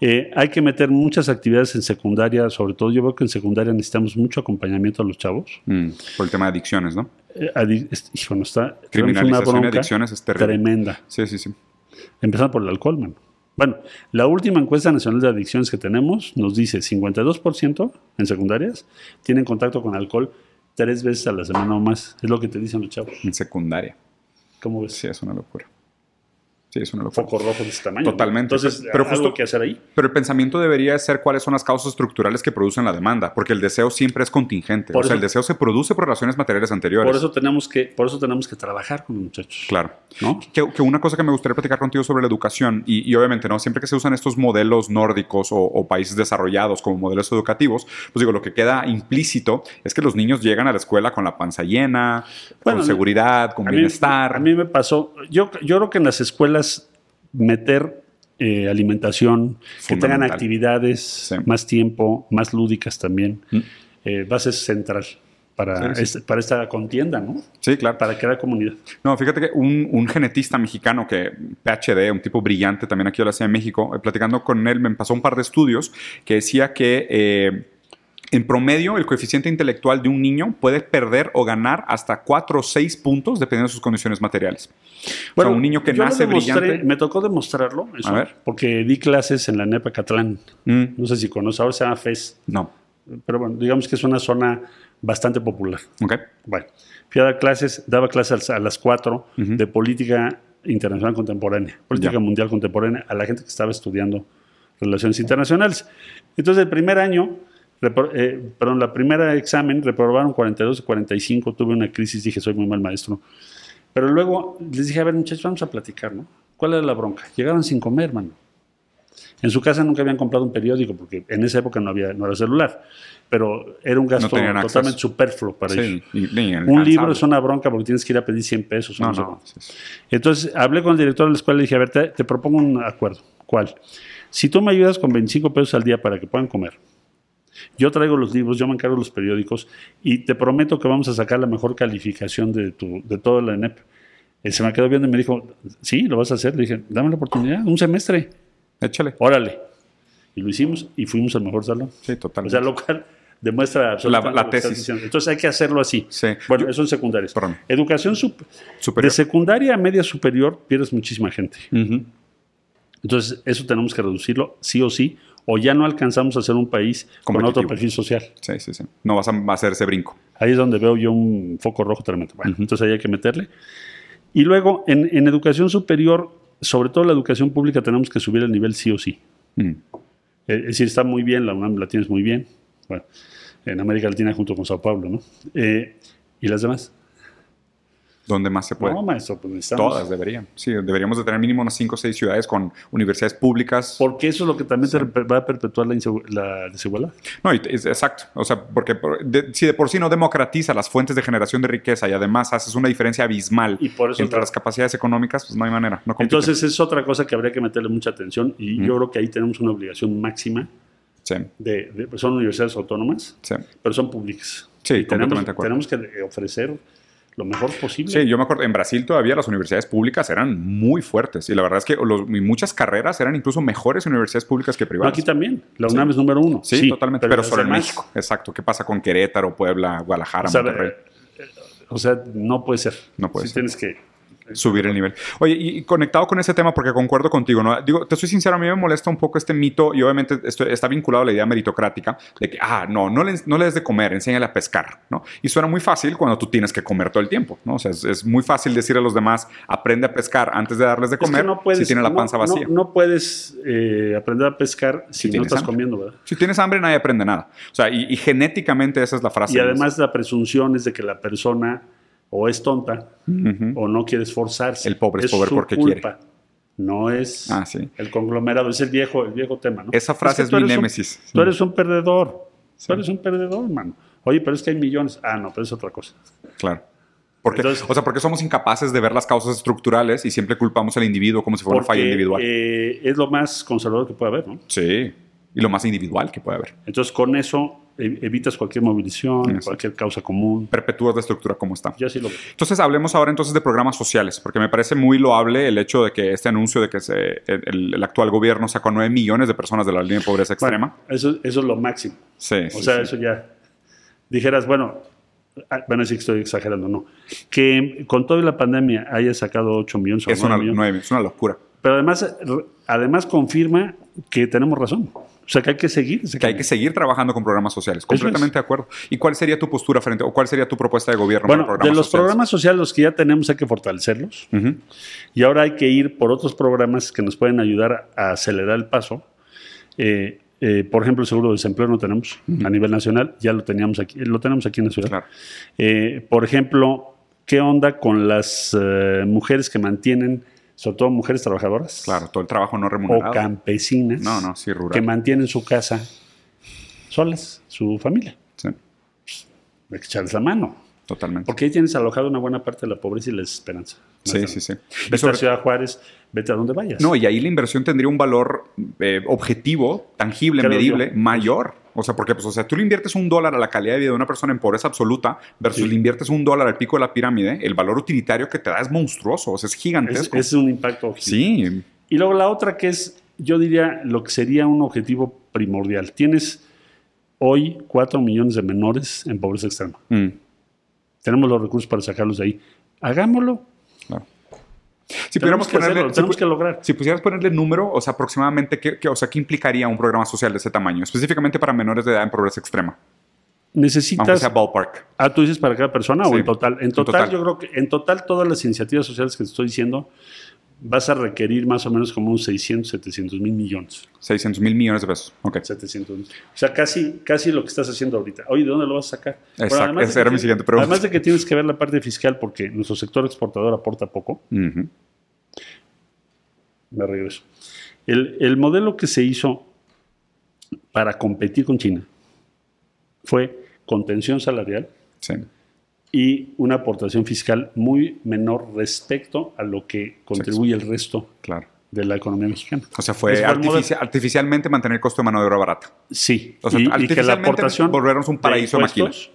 Eh, hay que meter muchas actividades en secundaria, sobre todo yo veo que en secundaria necesitamos mucho acompañamiento a los chavos. Mm, por el tema de adicciones, ¿no? Eh, adic hijo, no está. Criminalización una bronca adicciones es terrible. Tremenda. Sí, sí, sí. Empezando por el alcohol, man. Bueno, la última encuesta nacional de adicciones que tenemos nos dice 52% en secundarias tienen contacto con alcohol tres veces a la semana o más. Es lo que te dicen los chavos. En secundaria. ¿Cómo ves? Sí, es una locura. Sí, es una locura. foco rojo de este tamaño. Totalmente. Entonces, Pero algo justo- que hacer ahí. Pero el pensamiento debería ser cuáles son las causas estructurales que producen la demanda, porque el deseo siempre es contingente. Por o sea, eso- el deseo se produce por relaciones materiales anteriores. Por eso tenemos que, por eso tenemos que trabajar con los muchachos. Claro. ¿No? Que, que una cosa que me gustaría platicar contigo sobre la educación, y, y obviamente, ¿no? Siempre que se usan estos modelos nórdicos o, o países desarrollados como modelos educativos, pues digo, lo que queda implícito es que los niños llegan a la escuela con la panza llena, Bueno, con seguridad, con A mí- bienestar. A mí me pasó, yo, yo creo que en las escuelas meter eh, alimentación, que tengan actividades, Sí. más tiempo, más lúdicas también, Mm. eh, va a ser central para, Sí, sí. este- para esta contienda, ¿no? Sí, claro. Para crear comunidad. No, fíjate que un, un genetista mexicano que, PhD, un tipo brillante también aquí de la Ciudad de México, eh, platicando con él, me pasó un par de estudios que decía que en promedio el coeficiente intelectual de un niño puede perder o ganar hasta 4 o 6 puntos dependiendo de sus condiciones materiales. o sea, un niño que nace brillante. Me tocó demostrarlo, eso, A ver. porque di clases en la NEPA Catlán. Mm, No sé si conoces, ahora se llama FES, no. pero bueno, digamos que es una zona bastante popular. Ok. Bueno, fui a dar clases, daba clases a las 4 Ujú. de política internacional contemporánea, política Ya. mundial contemporánea, a la gente que estaba estudiando relaciones internacionales. Entonces, el primer año, repro- eh, perdón, la primera examen, reprobaron 42 y 45, tuve una crisis, dije, soy muy mal maestro. Pero luego les dije, a ver, muchachos, vamos a platicar, ¿no? ¿Cuál era la bronca? Llegaron sin comer, hermano. En su casa nunca habían comprado un periódico, porque en esa época no había no era celular, pero era un gasto totalmente superfluo para Sí, ellos. Un libro es una bronca porque tienes que ir a pedir 100 pesos. No, no. Entonces hablé con el director de la escuela y dije, a ver, te, te propongo un acuerdo. ¿Cuál? Si tú me ayudas con 25 pesos al día para que puedan comer, yo traigo los libros, yo me encargo de los periódicos y te prometo que vamos a sacar la mejor calificación de, tu, de toda la ENEP. Él se me quedó viendo y me dijo, sí, lo vas a hacer. Le dije, dame la oportunidad, un semestre, Échale. órale. Y lo hicimos y fuimos al mejor salón. Sí, O totalmente. sea, lo cual demuestra absolutamente la estás tesis. Entonces hay que hacerlo así. Sí. Bueno, Yo- eso en secundarios. Perdón. Educación sup- Superior. de secundaria a media superior pierdes muchísima gente. Entonces eso tenemos que reducirlo sí o sí, o ya no alcanzamos a ser un país con otro perfil social. Sí, sí, sí. No vas a a hacer ese brinco. Ahí es donde veo yo un foco rojo tremendo. Bueno, entonces ahí hay que meterle. Y luego, en, en educación superior, sobre todo la educación pública, tenemos que subir el nivel sí o sí. Mm. Eh, Es decir, está muy bien, la UNAM la tienes muy bien. Bueno, en América Latina junto con Sao Paulo, ¿no? Eh, ¿Y las demás? ¿Dónde más se puede? No, maestro, pues necesitamos. Todas deberían. Sí, deberíamos de tener mínimo unas 5 o 6 ciudades con universidades públicas. Porque eso es lo que también rep- va a perpetuar la, desigualdad. No, es, exacto. O sea, porque por- de- si de por sí no democratiza las fuentes de generación de riqueza y además haces una diferencia abismal Y por eso entre la- las capacidades económicas, pues no hay manera. No. Entonces es otra cosa que habría que meterle mucha atención y yo creo que ahí tenemos una obligación máxima Sí, de, de- son universidades autónomas, sí. pero son públicas. Sí, Y tenemos, completamente de acuerdo. tenemos que ofrecer lo mejor posible. Sí, yo me acuerdo, en Brasil todavía las universidades públicas eran muy fuertes y la verdad es que los- muchas carreras eran incluso mejores universidades públicas que No, privadas. aquí también. La Sí. UNAM es número uno. Sí, totalmente, pero, solo en México. Exacto. ¿Qué pasa con Querétaro, Puebla, Guadalajara, O sea, Monterrey? eh, o sea, no puede ser. No puede Sí ser. Tienes que. Subir el nivel. Oye, y, conectado con ese tema, porque concuerdo contigo, ¿no? Digo, te soy sincero, a mí me molesta un poco este mito, y obviamente esto está vinculado a la idea meritocrática, de que, ah, no, no le, no le des de comer, enséñale a pescar, ¿no? Y suena muy fácil cuando tú tienes que comer todo el tiempo, ¿no? O sea, es, es muy fácil decir a los demás, aprende a pescar antes de darles de Es que comer, no puedes, si tiene la panza no- vacía. No, puedes eh, aprender a pescar si, no estás hambre. comiendo, ¿verdad? Si tienes hambre, nadie aprende nada. O sea, y, y genéticamente esa es la frase. Y además la presunción es de que la persona o es tonta o no quiere esforzarse. El pobre es pobre porque culpa. No es Ah, sí. el conglomerado, es el viejo, el viejo tema, ¿no? Esa frase que es mi un- némesis. Tú eres un perdedor. Sí. Tú eres un perdedor, mano. Oye, pero es que hay millones. Ah, no, pero es otra cosa. Claro. Porque, Entonces- o sea, porque somos incapaces de ver las causas estructurales y siempre culpamos al individuo como si fuera una falla Porque, individual. eh, es lo más conservador que puede haber, ¿no? Sí. Y lo más individual que puede haber. Entonces, con eso e- evitas cualquier movilización, cualquier causa común. Perpetúas la estructura como está. Lo. Entonces hablemos ahora entonces de programas sociales, porque me parece muy loable el hecho de que este anuncio de que se- el, el actual gobierno sacó 9 millones de personas de la línea de pobreza extrema. Bueno, eso, eso es lo máximo. sí, O sí, sea, sí. eso ya. Dijeras, bueno, ah, van a decir que estoy exagerando, no. Que con toda la pandemia haya sacado 8 millones o es, 9 una, millones. es una locura. Pero además, además confirma que tenemos razón. O sea, que hay que seguir. Que hay que seguir trabajando con programas sociales. es. Completamente de acuerdo. ¿Y cuál sería tu postura frente, o cuál sería tu propuesta de gobierno Bueno, para de programas los sociales? programas sociales, los que ya tenemos, hay que fortalecerlos. Y ahora hay que ir por otros programas que nos pueden ayudar a acelerar el paso. Eh, eh, por ejemplo, el seguro de desempleo no tenemos a nivel nacional, ya lo teníamos aquí, lo tenemos aquí en la ciudad. Claro. Eh, por ejemplo, ¿qué onda con las mujeres que mantienen, sobre todo mujeres trabajadoras Claro, todo el trabajo no o remunerado. campesinas No, no, sí, rural. que mantienen su casa solas, su familia? Sí, Hay que echarles la mano, totalmente. porque ahí tienes alojado una buena parte de la pobreza y la desesperanza. Sí, sí, sí. Vete sobre- a Ciudad Juárez, vete a donde vayas. No, y ahí la inversión tendría un valor eh, objetivo, tangible, Creo medible, yo. mayor. O sea, porque pues, o sea, tú le inviertes un dólar a la calidad de vida de una persona en pobreza absoluta versus Sí. le inviertes un dólar al pico de la pirámide, el valor utilitario que te da es monstruoso, o sea, es es, gigantesco. es un impacto. sí, Y luego la otra que es, yo diría, lo que sería un objetivo primordial. Tienes hoy 4 millones de menores en pobreza extrema. Mm, Tenemos los recursos para sacarlos de ahí. Hagámoslo. claro. Si tenemos pudiéramos que ponerle, hacerlo, si tenemos que lograr. si pusieras ponerle número, o sea, aproximadamente, ¿qué, qué- o sea, ¿qué implicaría un programa social de ese tamaño? Específicamente para menores de edad en pobreza extrema. Necesitas. sea ballpark. Ah, tú dices para cada persona Sí, o en total. En total. yo creo que en total todas las iniciativas sociales que te estoy diciendo vas a requerir más o menos como unos 600, 700 mil millones. 600 mil millones de pesos. Ok. 700 mil. O sea, casi, casi lo que estás haciendo ahorita. Oye, ¿de dónde lo vas a sacar? Exacto, además de esa era que mi siguiente pregunta. Además de que tienes que ver la parte fiscal porque nuestro sector exportador aporta poco. Ujú. Me regreso. El, el modelo que se hizo para competir con China fue contención salarial Sí. Y una aportación fiscal muy menor respecto a lo que contribuye el resto Claro. de la economía mexicana. O sea, fue artifici- artificialmente mantener el costo de mano de obra barata. Sí, O sea, y, y que la artificialmente aportación volvernos un de paraíso impuestos,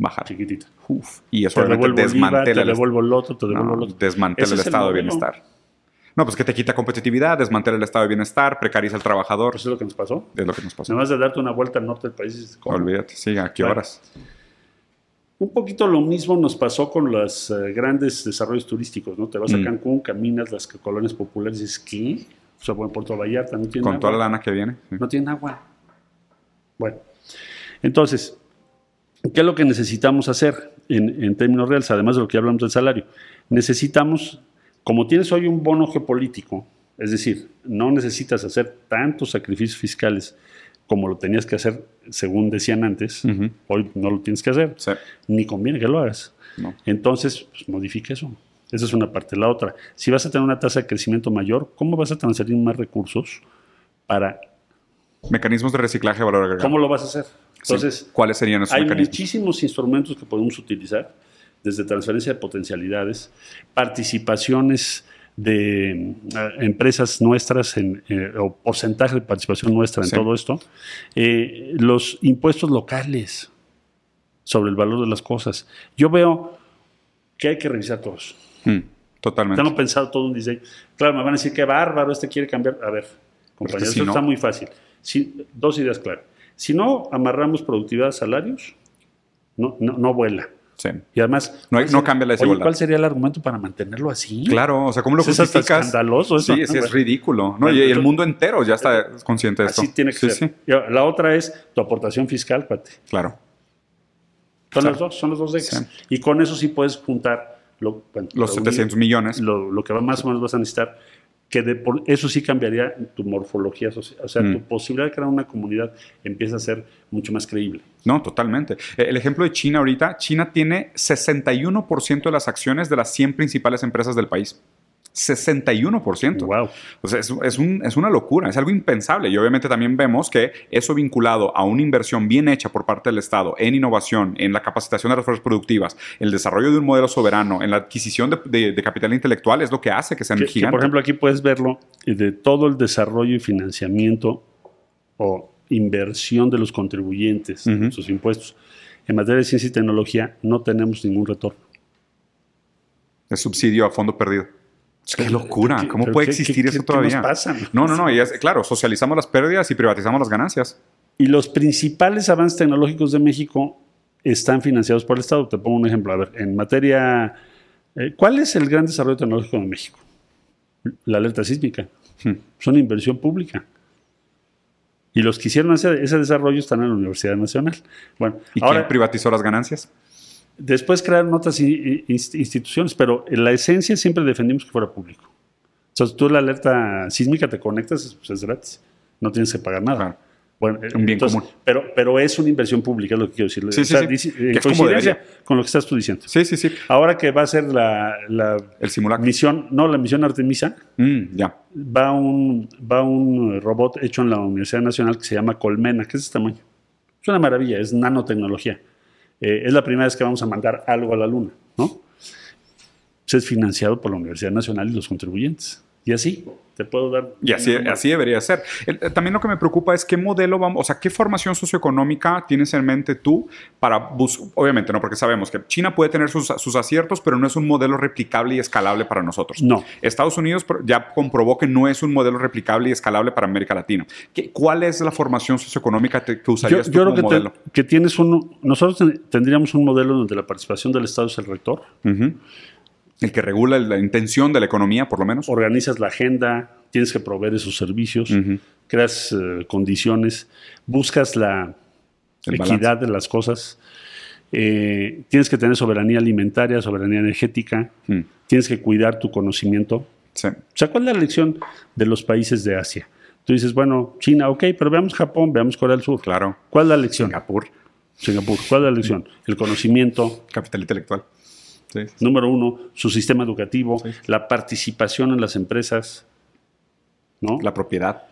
Bajar. chiquitita. Uf. Y eso Te obviamente desmantela te el, devuelvo el otro, te devuelvo no, el otro. desmantela el es el estado de bienestar. No, pues que te quita competitividad, desmantela el estado de bienestar, precariza al trabajador. Pues es lo que nos pasó. es lo que nos pasó. Nada más de darte una vuelta al norte del país. ¿cómo? Olvídate, sí, ¿a qué horas? Un poquito lo mismo nos pasó con los eh, grandes desarrollos turísticos, ¿no? Te vas a Mm. Cancún, caminas las colonias populares y dices, ¿qué? O sea, bueno, Puerto Vallarta no tiene Con agua. toda la lana que viene. sí. No tienen agua. Bueno, entonces, ¿qué es lo que necesitamos hacer en, en términos reales, además de lo que hablamos del salario? Necesitamos, como tienes hoy un bono geopolítico, es decir, no necesitas hacer tantos sacrificios fiscales como lo tenías que hacer, según decían antes, hoy no lo tienes que hacer, Sí. ni conviene que lo hagas. No. Entonces, pues, modifica eso. Esa es una parte. La otra, si vas a tener una tasa de crecimiento mayor, ¿cómo vas a transferir más recursos para Mecanismos de reciclaje de valor agregado. ¿Cómo lo vas a hacer? Sí. Entonces, ¿Cuáles serían esos hay mecanismos? muchísimos instrumentos que podemos utilizar, desde transferencia de potencialidades, participaciones de eh, empresas nuestras en, eh, o porcentaje de participación nuestra en Sí. todo esto, eh, los impuestos locales sobre el valor de las cosas. Yo veo que hay que revisar todos. Mm, totalmente. Tengo pensado todo un diseño. Claro, me van a decir que bárbaro, este quiere cambiar. A ver, compañeros, si esto no- está muy fácil. Si- dos ideas claras. Si no amarramos productividad a salarios, no, no, no vuela. Sí. Y además, No hay- ¿cuál no ser- cambia la oye, desigualdad. ¿Cuál sería el argumento para mantenerlo así? Claro, o sea, ¿cómo lo Es justificas? escandaloso eso, Sí, sí, es ridículo. ¿no? Bueno, y el mundo entero ya está consciente de esto. Así tiene que Sí, ser. sí, La otra es tu aportación fiscal, cuate. claro. Son Claro. los dos, son los dos. Sí. Y con eso sí puedes juntar lo, bueno, Los reunir 700 millones. Lo, lo que va más o menos vas a necesitar, que de por, eso sí cambiaría tu morfología social. O sea, Mm. tu posibilidad de crear una comunidad empieza a ser mucho más creíble. No, totalmente. Eh, El ejemplo de China ahorita, China tiene 61% de las acciones de las 100 principales empresas del país. 61%. Wow. O sea, es, es un- es una locura, es algo impensable. Y obviamente también vemos que eso vinculado a una inversión bien hecha por parte del Estado en innovación, en la capacitación de las fuerzas productivas, el desarrollo de un modelo soberano, en la adquisición de, de- de capital intelectual, es lo que hace que sean Que, que, gigantes. por ejemplo, aquí puedes verlo eh, de todo el desarrollo y financiamiento o inversión de los contribuyentes, Ujú. sus impuestos. En materia de ciencia y tecnología no tenemos ningún retorno. Es subsidio a fondo perdido. Es que locura. ¿Qué- ¿Cómo puede qué- existir qué- eso qué- todavía? ¿Qué nos pasa? No, no, no. Y es, claro, socializamos las pérdidas y privatizamos las ganancias. Y los principales avances tecnológicos de México están financiados por el Estado. Te pongo un ejemplo. A ver, en materia. eh, ¿Cuál es el gran desarrollo tecnológico de México? la alerta sísmica. Hmm. Son inversión pública. Y los que hicieron ese, ese desarrollo están en la Universidad Nacional. Bueno, ¿Y ahora, quién privatizó las ganancias? Después crearon otras instituciones, pero en la esencia siempre defendimos que fuera público. O sea, si tú la alerta sísmica te conectas, pues es gratis. No tienes que pagar nada. Claro. Bueno, Un bien entonces, común. Pero, pero es una inversión pública, es lo que quiero decir. Sí, sí, sí. dice- Que en coincidencia con lo que estás tú diciendo. Sí, sí, sí. Ahora que va a ser la, la El simulacro. misión, no, la misión Artemisa, Mm, ya. va un, va un robot hecho en la Universidad Nacional que se llama Colmena, que es de este tamaño. Es una maravilla, es nanotecnología. Eh, es la primera vez que vamos a mandar algo a la Luna, ¿no? Pues es financiado por la Universidad Nacional y los contribuyentes. Y así, te puedo dar... Y así, así debería ser. El- eh, también lo que me preocupa es qué modelo vamos, o sea, qué formación socioeconómica tienes en mente tú para buscar, obviamente no, porque sabemos que China puede tener sus, sus aciertos, pero no es un modelo replicable y escalable para nosotros. No. Estados Unidos ya comprobó que no es un modelo replicable y escalable para América Latina. ¿Qué- ¿Cuál es la formación socioeconómica te- que Yo, usarías yo tú creo como que, te- modelo? que tienes un... Nosotros ten- tendríamos un modelo donde la participación del Estado es el rector, Ujú. El que regula la intención de la economía, por lo menos. organizas la agenda, tienes que proveer esos servicios, creas eh, condiciones, buscas la El equidad de las cosas, eh, tienes que tener soberanía alimentaria, soberanía energética, Mm. tienes que cuidar tu conocimiento. Sí. O sea, ¿cuál es la lección de los países de Asia? Tú dices, bueno, China, ok, pero veamos Japón, veamos Corea del Sur. Claro. ¿Cuál es la lección? Singapur, Singapur. ¿Cuál es la lección? El conocimiento, capital intelectual. Sí. número uno, su sistema educativo, la participación en las empresas, ¿no? La propiedad.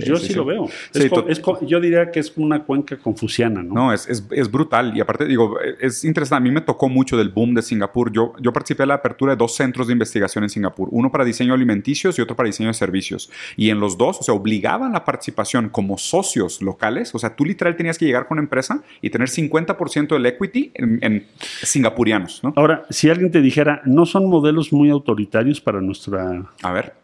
Yo sí, lo veo. Es Sí, es yo diría que es una cuenca confuciana, ¿no? No, es, es, es brutal. Y aparte, digo, es interesante. A mí me tocó mucho del boom de Singapur. Yo, yo participé en la apertura de dos centros de investigación en Singapur. Uno para diseño alimenticios y otro para diseño de servicios. Y en los dos, o sea, obligaban la participación como socios locales. O sea, tú literal tenías que llegar con una empresa y tener 50% del equity en, en singapurianos, ¿no? Ahora, si alguien te dijera, ¿no son modelos muy autoritarios para nuestra... A ver,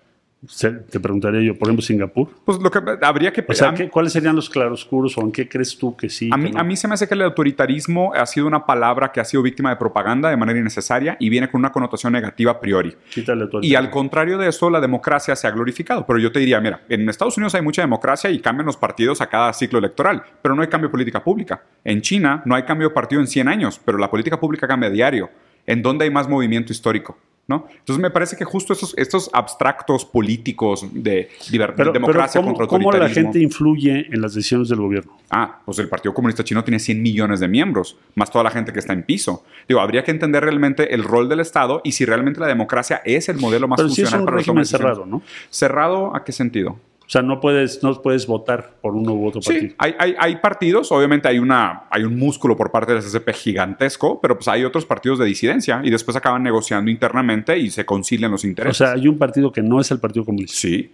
Te preguntaría yo, por ejemplo, Singapur. pues lo que habría que... O sea, a mí- ¿qué- ¿cuáles serían los claroscuros o en qué crees tú que sí? A que mí, no? a mí se me hace que el autoritarismo ha sido una palabra que ha sido víctima de propaganda de manera innecesaria y viene con una connotación negativa a priori. Quítale Y al contrario de eso, la democracia se ha glorificado. Pero yo te diría, mira, en Estados Unidos hay mucha democracia y cambian los partidos a cada ciclo electoral, pero no hay cambio de política pública. En China no hay cambio de partido en 100 años, pero la política pública cambia a diario. ¿En dónde hay más movimiento histórico? ¿No? Entonces me parece que justo estos, estos abstractos políticos de, liber- Pero, pero democracia ¿cómo, contra cómo la autoritarismo. gente influye en las decisiones del gobierno? Ah, pues el Partido Comunista Chino tiene 100 millones de miembros, más toda la gente que está en piso. Digo, habría que entender realmente el rol del Estado y si realmente la democracia es el modelo más Pero sí es funcional un para régimen cerrado, ¿no? ¿Cerrado a qué sentido? O sea, no puedes, no puedes votar por uno u otro partido. Sí, hay, hay, hay partidos, obviamente hay, una, hay un músculo por parte del SCP gigantesco, pero pues hay otros partidos de disidencia y después acaban negociando internamente y se concilian los O intereses. sea, hay un partido que no es el Partido Comunista. sí,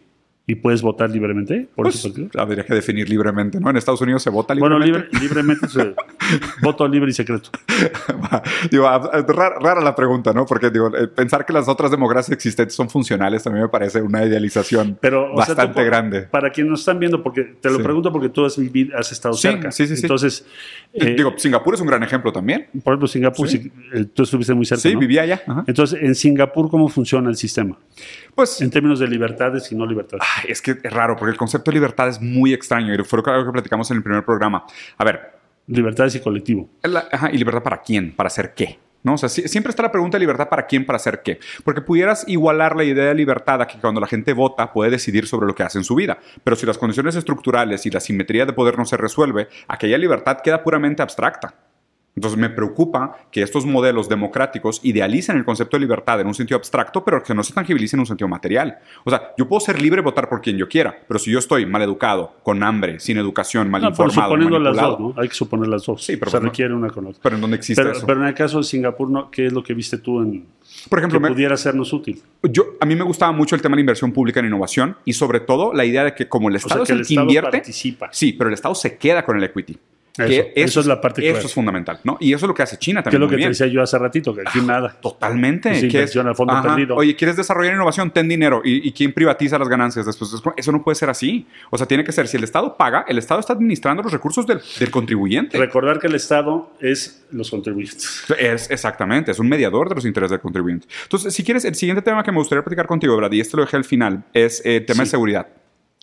¿Y puedes votar libremente por ese pues partido? habría que definir libremente, ¿no? En Estados Unidos se vota Bueno, libremente. libre- libremente, se- voto libre y secreto. digo, a- a- rara, rara la pregunta, ¿no? Porque digo, eh, pensar que las otras democracias existentes son funcionales también me parece una idealización Pero, sea, bastante grande. Para quienes nos están viendo, porque te lo Sí. pregunto porque tú has vivido, has estado Sí, cerca. sí, sí, sí. Entonces, eh, digo, Singapur es un gran ejemplo también. por ejemplo, Singapur, Sí. eh, tú estuviste muy cerca. Sí, ¿no? vivía allá. Ajá. Entonces, en Singapur, ¿cómo funciona el sistema? Pues En términos de libertades y no libertades. Es que es raro, porque el concepto de libertad es muy extraño y fue algo que platicamos en el primer programa. A ver, Libertades y colectivo. la- ajá, ¿y libertad para quién? ¿Para hacer qué? ¿No? O sea, siempre está la pregunta de libertad para quién, para hacer qué. Porque pudieras igualar la idea de libertad a que cuando la gente vota puede decidir sobre lo que hace en su vida. Pero si las condiciones estructurales y la simetría de poder no se resuelve, aquella libertad queda puramente abstracta. Entonces me preocupa que estos modelos democráticos idealicen el concepto de libertad en un sentido abstracto, pero que no se tangibilice en un sentido material. O sea, yo puedo ser libre de votar por quien yo quiera, pero si yo estoy mal educado, con hambre, sin educación, mal No, informado, suponiendo las dos, ¿no? Hay que suponer las dos. Sí, pero Se pues no- requiere una con otra. pero en dónde existe Pero, eso. pero en el caso de Singapur, ¿no? ¿qué es lo que viste tú en por que ejemplo, me- pudiera sernos útil? yo, a mí me gustaba mucho el tema de la inversión pública en innovación y sobre todo la idea de que como el O sea, Estado que es el el que invierte, participa. sí, pero el Estado se queda con el equity. Eso, Que eso es la parte Eso es fundamental, ¿no? Y eso es lo que hace China Que es también. lo muy que te decía yo hace ratito, que aquí nada. Totalmente. Es que inversión a fondo ajá, perdido. Oye, ¿quieres desarrollar innovación? Ten dinero. ¿Y, y quién privatiza las ganancias después? Es Eso no puede ser así. O sea, tiene que ser, si el Estado paga, el Estado está administrando los recursos del, del contribuyente. Recordar que el Estado es los contribuyentes. Es exactamente, es un mediador de los intereses del contribuyente. Entonces, si quieres, el siguiente tema que me gustaría platicar contigo, Brad, y este lo dejé al final, es el tema de seguridad.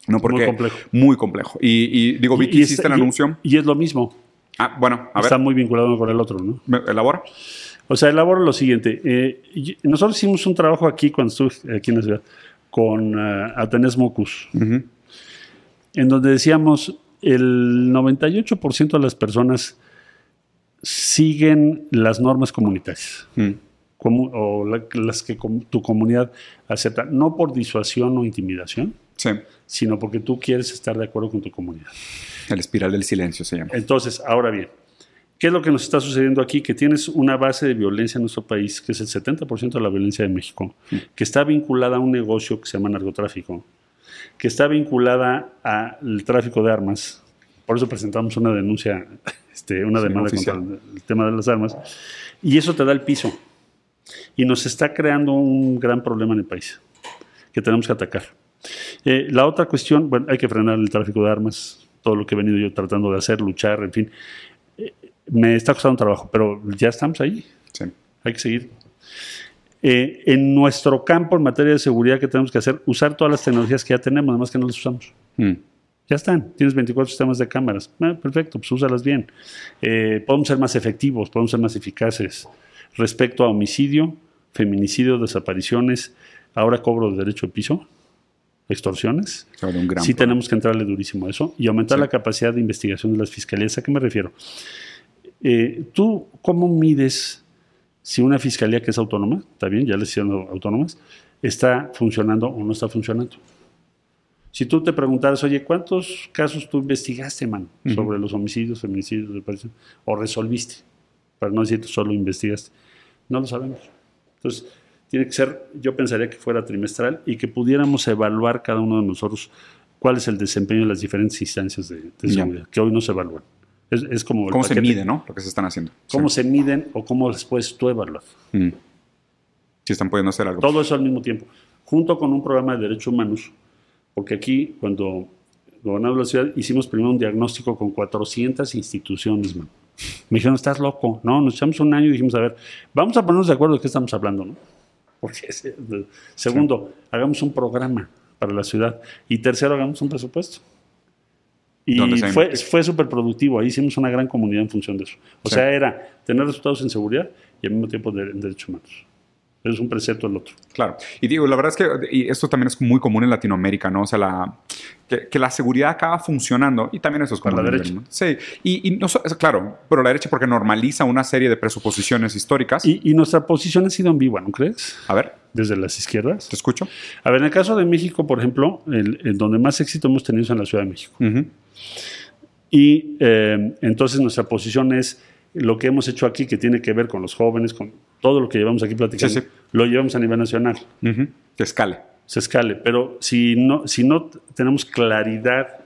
No, porque complejo. Muy complejo. Y, y digo, vi que hiciste el anuncio. Y es lo mismo. Ah, bueno, a ver, Está muy vinculado con el otro, ¿no? ¿me- elabora. O sea, elaboro lo siguiente. eh, nosotros hicimos un trabajo aquí cuando estuve aquí en la ciudad con uh, Atenés Mocus, en donde decíamos el 98% de las personas siguen las normas comunitarias Mm. comu- o la- las que com- tu comunidad acepta, no por disuasión o intimidación, Sí, sino porque tú quieres estar de acuerdo con tu comunidad. el espiral del silencio se llama. Entonces, ahora bien, ¿qué es lo que nos está sucediendo aquí? Que tienes una base de violencia en nuestro país, que es el 70% de la violencia de México, que está vinculada a un negocio que se llama narcotráfico, que está vinculada al tráfico de armas. Por eso presentamos una denuncia, este, una Sí, demanda oficial. contra el, el tema de las armas. Y eso te da el piso. Y nos está creando un gran problema en el país que tenemos que atacar. Eh, la otra cuestión, bueno, hay que frenar el tráfico de armas, todo lo que he venido yo tratando de hacer, luchar, en fin. Eh, me está costando trabajo, pero ya estamos ahí, Sí. hay que seguir. Eh, en nuestro campo, en materia de seguridad, ¿qué tenemos que hacer? Usar todas las tecnologías que ya tenemos, nada más que no las usamos. Mm. Ya están, tienes 24 sistemas de cámaras. Ah, perfecto, pues úsalas bien. Eh, podemos ser más efectivos, podemos ser más eficaces. Respecto a homicidio, feminicidio, desapariciones, ahora cobro de derecho de piso, extorsiones. Vuelve un gran sí problema. tenemos que entrarle durísimo a eso y aumentar Sí. la capacidad de investigación de las fiscalías. ¿A qué me refiero? Eh, ¿Tú cómo mides si una fiscalía que es autónoma, está bien, ya les hicieron autónomas, está funcionando o no está funcionando? Si tú te preguntaras, oye, ¿cuántos casos tú investigaste, man, Ujú. sobre los homicidios, feminicidios, o resolviste? Para no decir solo investigaste. No lo sabemos. Entonces, tiene que ser, yo pensaría que fuera trimestral y que pudiéramos evaluar cada uno de nosotros cuál es el desempeño de las diferentes instancias de, seguridad, que hoy no se evalúan. Es, es como el ¿Cómo se mide, no? Lo que se están haciendo. ¿Cómo Sí. se miden o cómo las puedes tú evaluar? Mm. Si están pudiendo hacer algo. Todo eso al mismo tiempo, junto con un programa de derechos humanos, porque aquí, cuando gobernamos la ciudad, hicimos primero un diagnóstico con 400 instituciones, man. Me dijeron, estás loco. No, nos echamos un año y dijimos, a ver, vamos a ponernos de acuerdo de qué estamos hablando, ¿no? Porque, segundo, hagamos un programa para la ciudad. Y tercero, hagamos un presupuesto. Y ¿Dónde se fue, fue súper productivo. Ahí hicimos una gran comunidad en función de eso. O Sí. sea, era tener resultados en seguridad y al mismo tiempo de, en derechos humanos. Es un precepto el otro. Claro. Y digo, la verdad es que y esto también es muy común en Latinoamérica, ¿no? O sea, la, que, que la seguridad acaba funcionando y también eso es Para común la derecha. Sí. Y, y no, claro, pero la derecha porque normaliza una serie de presuposiciones históricas. Y, y nuestra posición ha sido ambigua, ¿no crees? A ver, Desde las izquierdas. ¿te escucho? A ver, en el caso de México, por ejemplo, el, el donde más éxito hemos tenido es en la Ciudad de México. Y eh, entonces nuestra posición es lo que hemos hecho aquí, que tiene que ver con los jóvenes, con todo lo que llevamos aquí platicando, Sí, sí. lo llevamos a nivel nacional. Que escale. se escale. Pero si no, si no tenemos claridad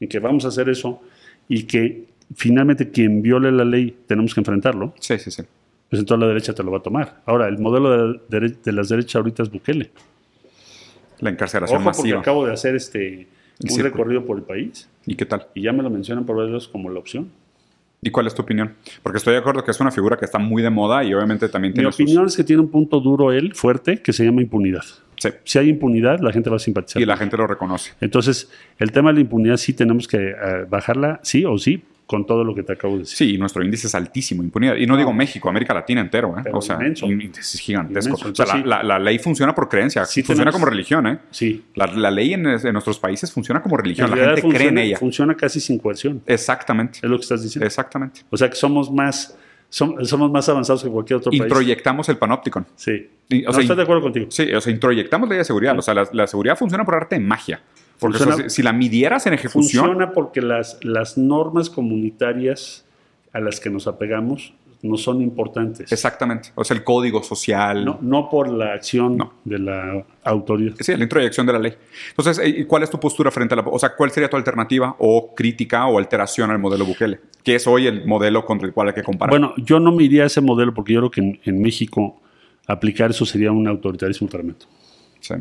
en que vamos a hacer eso y que finalmente quien viole la ley tenemos que enfrentarlo, Sí, sí, sí. pues entonces la derecha te lo va a tomar. Ahora, el modelo de, dere- de las derechas ahorita es Bukele. La encarcelación Ojo, porque masiva. acabo de hacer este El un recorrido por el país ¿Y qué tal? y ya me lo mencionan por varios como la opción. ¿Y cuál es tu opinión? Porque estoy de acuerdo que es una figura que está muy de moda y obviamente también Mi tiene sus- opinión es que tiene un punto duro él, fuerte, que se llama impunidad. Sí. Si hay impunidad, la gente va a simpatizar. Y la gente lo reconoce. Entonces, el tema de la impunidad sí tenemos que eh, bajarla, sí o sí, con todo lo que te acabo de decir. Sí, y nuestro índice es altísimo, impunidad. Y no, digo México, América Latina entero, ¿eh? Pero O sea, inmenso. índice gigantesco. Inmenso. O sea, la, la- la ley funciona por creencia, Sí funciona tenemos- como religión, ¿eh? Sí. La, la ley en, en nuestros países funciona como religión, la gente cree en ella. Funciona casi sin coerción, Exactamente, es lo que estás diciendo. exactamente. O sea que somos más, som- somos más avanzados que cualquier otro país. Introyectamos el panópticon. Sí. Y, o No, sea, estoy de acuerdo contigo. Sí, o sea, introyectamos ley de seguridad. O sea, la, la seguridad funciona por arte de magia. Porque Funciona- si, si la midieras en ejecución, Funciona porque las, las normas comunitarias a las que nos apegamos no son importantes. Exactamente. O sea, el código social. No, no por la acción No. de la autoridad. Sí, la introyección de la ley. Entonces, ¿y cuál es tu postura frente a la... O sea, ¿cuál sería tu alternativa o crítica o alteración al modelo Bukele? Que es hoy el modelo contra el cual hay que comparar. Bueno, yo no me iría a ese modelo porque yo creo que en, en México aplicar eso sería un autoritarismo tremendo. Sí.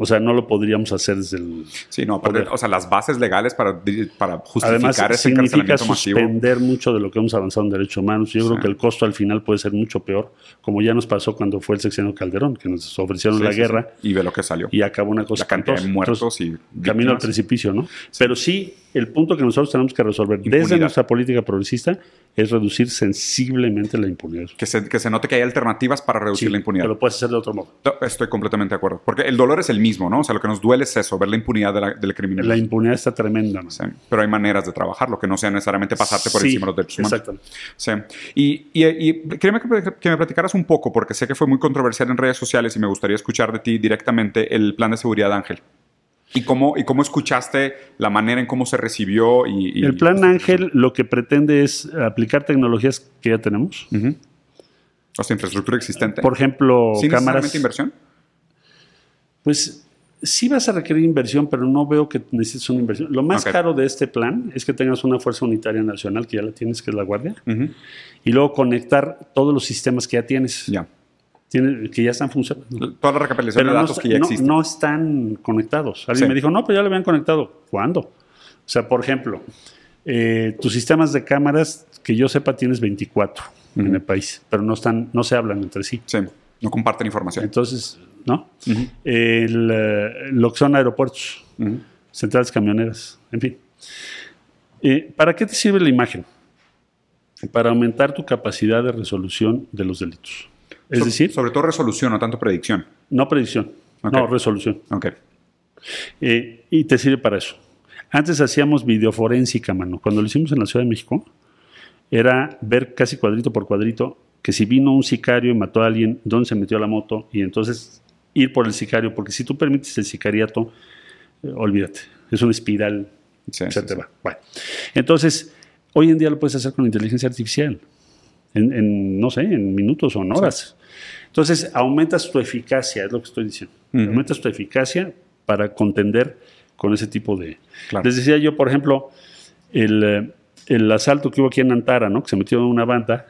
O sea, no lo podríamos hacer desde el... Sí, no, aparte, o sea, las bases legales para, para justificar Además, ese significa encarcelamiento masivo. suspender mucho de lo que hemos avanzado en derechos humanos. Yo creo Sí. que el costo al final puede ser mucho peor, como ya nos pasó cuando fue el sexenio Calderón, que nos ofrecieron Sí, la sí, guerra. Y ve lo que salió. y acabó una cosa la cantidad de muertos Entonces, y camino al víctimas. precipicio, ¿no? Pero sí, el punto que nosotros tenemos que resolver desde Impunidad. nuestra política progresista es reducir sensiblemente la impunidad. Que se, que se note que hay alternativas para reducir la impunidad. Pero lo puedes hacer de otro modo. Estoy completamente de acuerdo. Porque el dolor es el mismo, ¿no? O sea, lo que nos duele es eso, ver la impunidad de la, del criminal. La impunidad está tremenda. ¿no? Sí, Pero hay maneras de trabajarlo, que no sea necesariamente pasarte por Sí, encima de los derechos humanos. Exactamente. Sí. Y, y, y quería que, que me platicaras un poco, porque sé que fue muy controversial en redes sociales y me gustaría escuchar de ti directamente el plan de seguridad de Ángel. ¿Y cómo, y cómo escuchaste la manera en cómo se recibió? Y, y- El plan Ángel lo que pretende es aplicar tecnologías que ya tenemos. O sea, infraestructura existente. Por ejemplo, ¿Sin cámaras. inversión? Pues sí vas a requerir inversión, pero no veo que necesites una inversión. Lo más caro de este plan es que tengas una fuerza unitaria nacional, que ya la tienes, que es la Guardia, y luego conectar todos los sistemas que ya tienes, Ya. tiene- que ya están funcionando. Toda la recapitalización de no, datos que ya no- existen. no están conectados. Alguien Sí. me dijo, no, pues ya lo habían conectado. ¿Cuándo? O sea, por ejemplo, eh, tus sistemas de cámaras, que yo sepa, tienes 24 en el país, pero no, están, no se hablan entre sí. Sí, no comparten información. Entonces, ¿no? El, eh, lo que son aeropuertos, centrales camioneras, en fin. Eh, ¿Para qué te sirve la imagen? Para aumentar tu capacidad de resolución de los delitos. Es So- decir, Sobre todo resolución, no tanto predicción. no predicción, no resolución. Ok. Eh, y te sirve para eso. Antes hacíamos videoforénsica, mano. Cuando lo hicimos en la Ciudad de México, era ver casi cuadrito por cuadrito que si vino un sicario y mató a alguien, dónde se metió la moto, y entonces ir por el sicario, porque si tú permites el sicariato, eh, olvídate, es una espiral, Sí, se sí, te va. Bueno, entonces, hoy en día lo puedes hacer con inteligencia artificial, en, en, no sé, en minutos o en horas. Entonces, aumentas tu eficacia, es lo que estoy diciendo. Aumentas tu eficacia para contender con ese tipo de... Claro. Les decía yo, por ejemplo, el, eh, el asalto que hubo aquí en Antara, ¿no? Que se metió en una banda,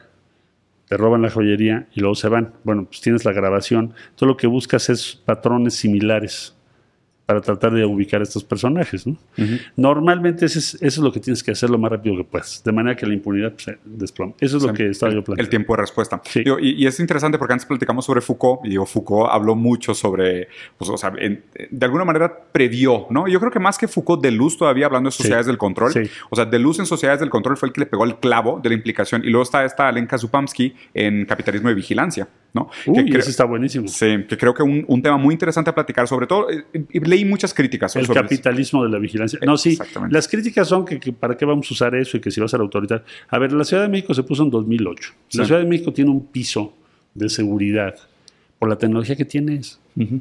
te roban la joyería y luego se van. Bueno, pues tienes la grabación. Todo lo que buscas es patrones similares para tratar de ubicar a estos personajes. Normalmente eso es, eso es lo que tienes que hacer lo más rápido que puedas, de manera que la impunidad se desplome. Eso es lo que estaba yo planteando. el tiempo de respuesta. Sí. Digo, y, y es interesante porque antes platicamos sobre Foucault y digo, Foucault habló mucho sobre, pues, o sea, en- de alguna manera previó, ¿no? Yo creo que más que Foucault, Deleuze todavía hablando de sociedades del control. Sí. O sea, Deleuze en sociedades del control fue el que le pegó el clavo de la implicación. Y luego está esta Alenka Zupamsky en capitalismo de vigilancia, ¿no? Uy, que ese está buenísimo. Sí, que creo que un, un tema muy interesante a platicar, sobre todo, eh, leí muchas críticas El sobre eso. capitalismo de la vigilancia. No, sí, Exactamente. las críticas son que, que para qué vamos a usar eso y que si va a ser autoritario. A ver, la Ciudad de México se puso en 2008. La. Ciudad de México tiene un piso de seguridad por la tecnología que tienes. Ujú.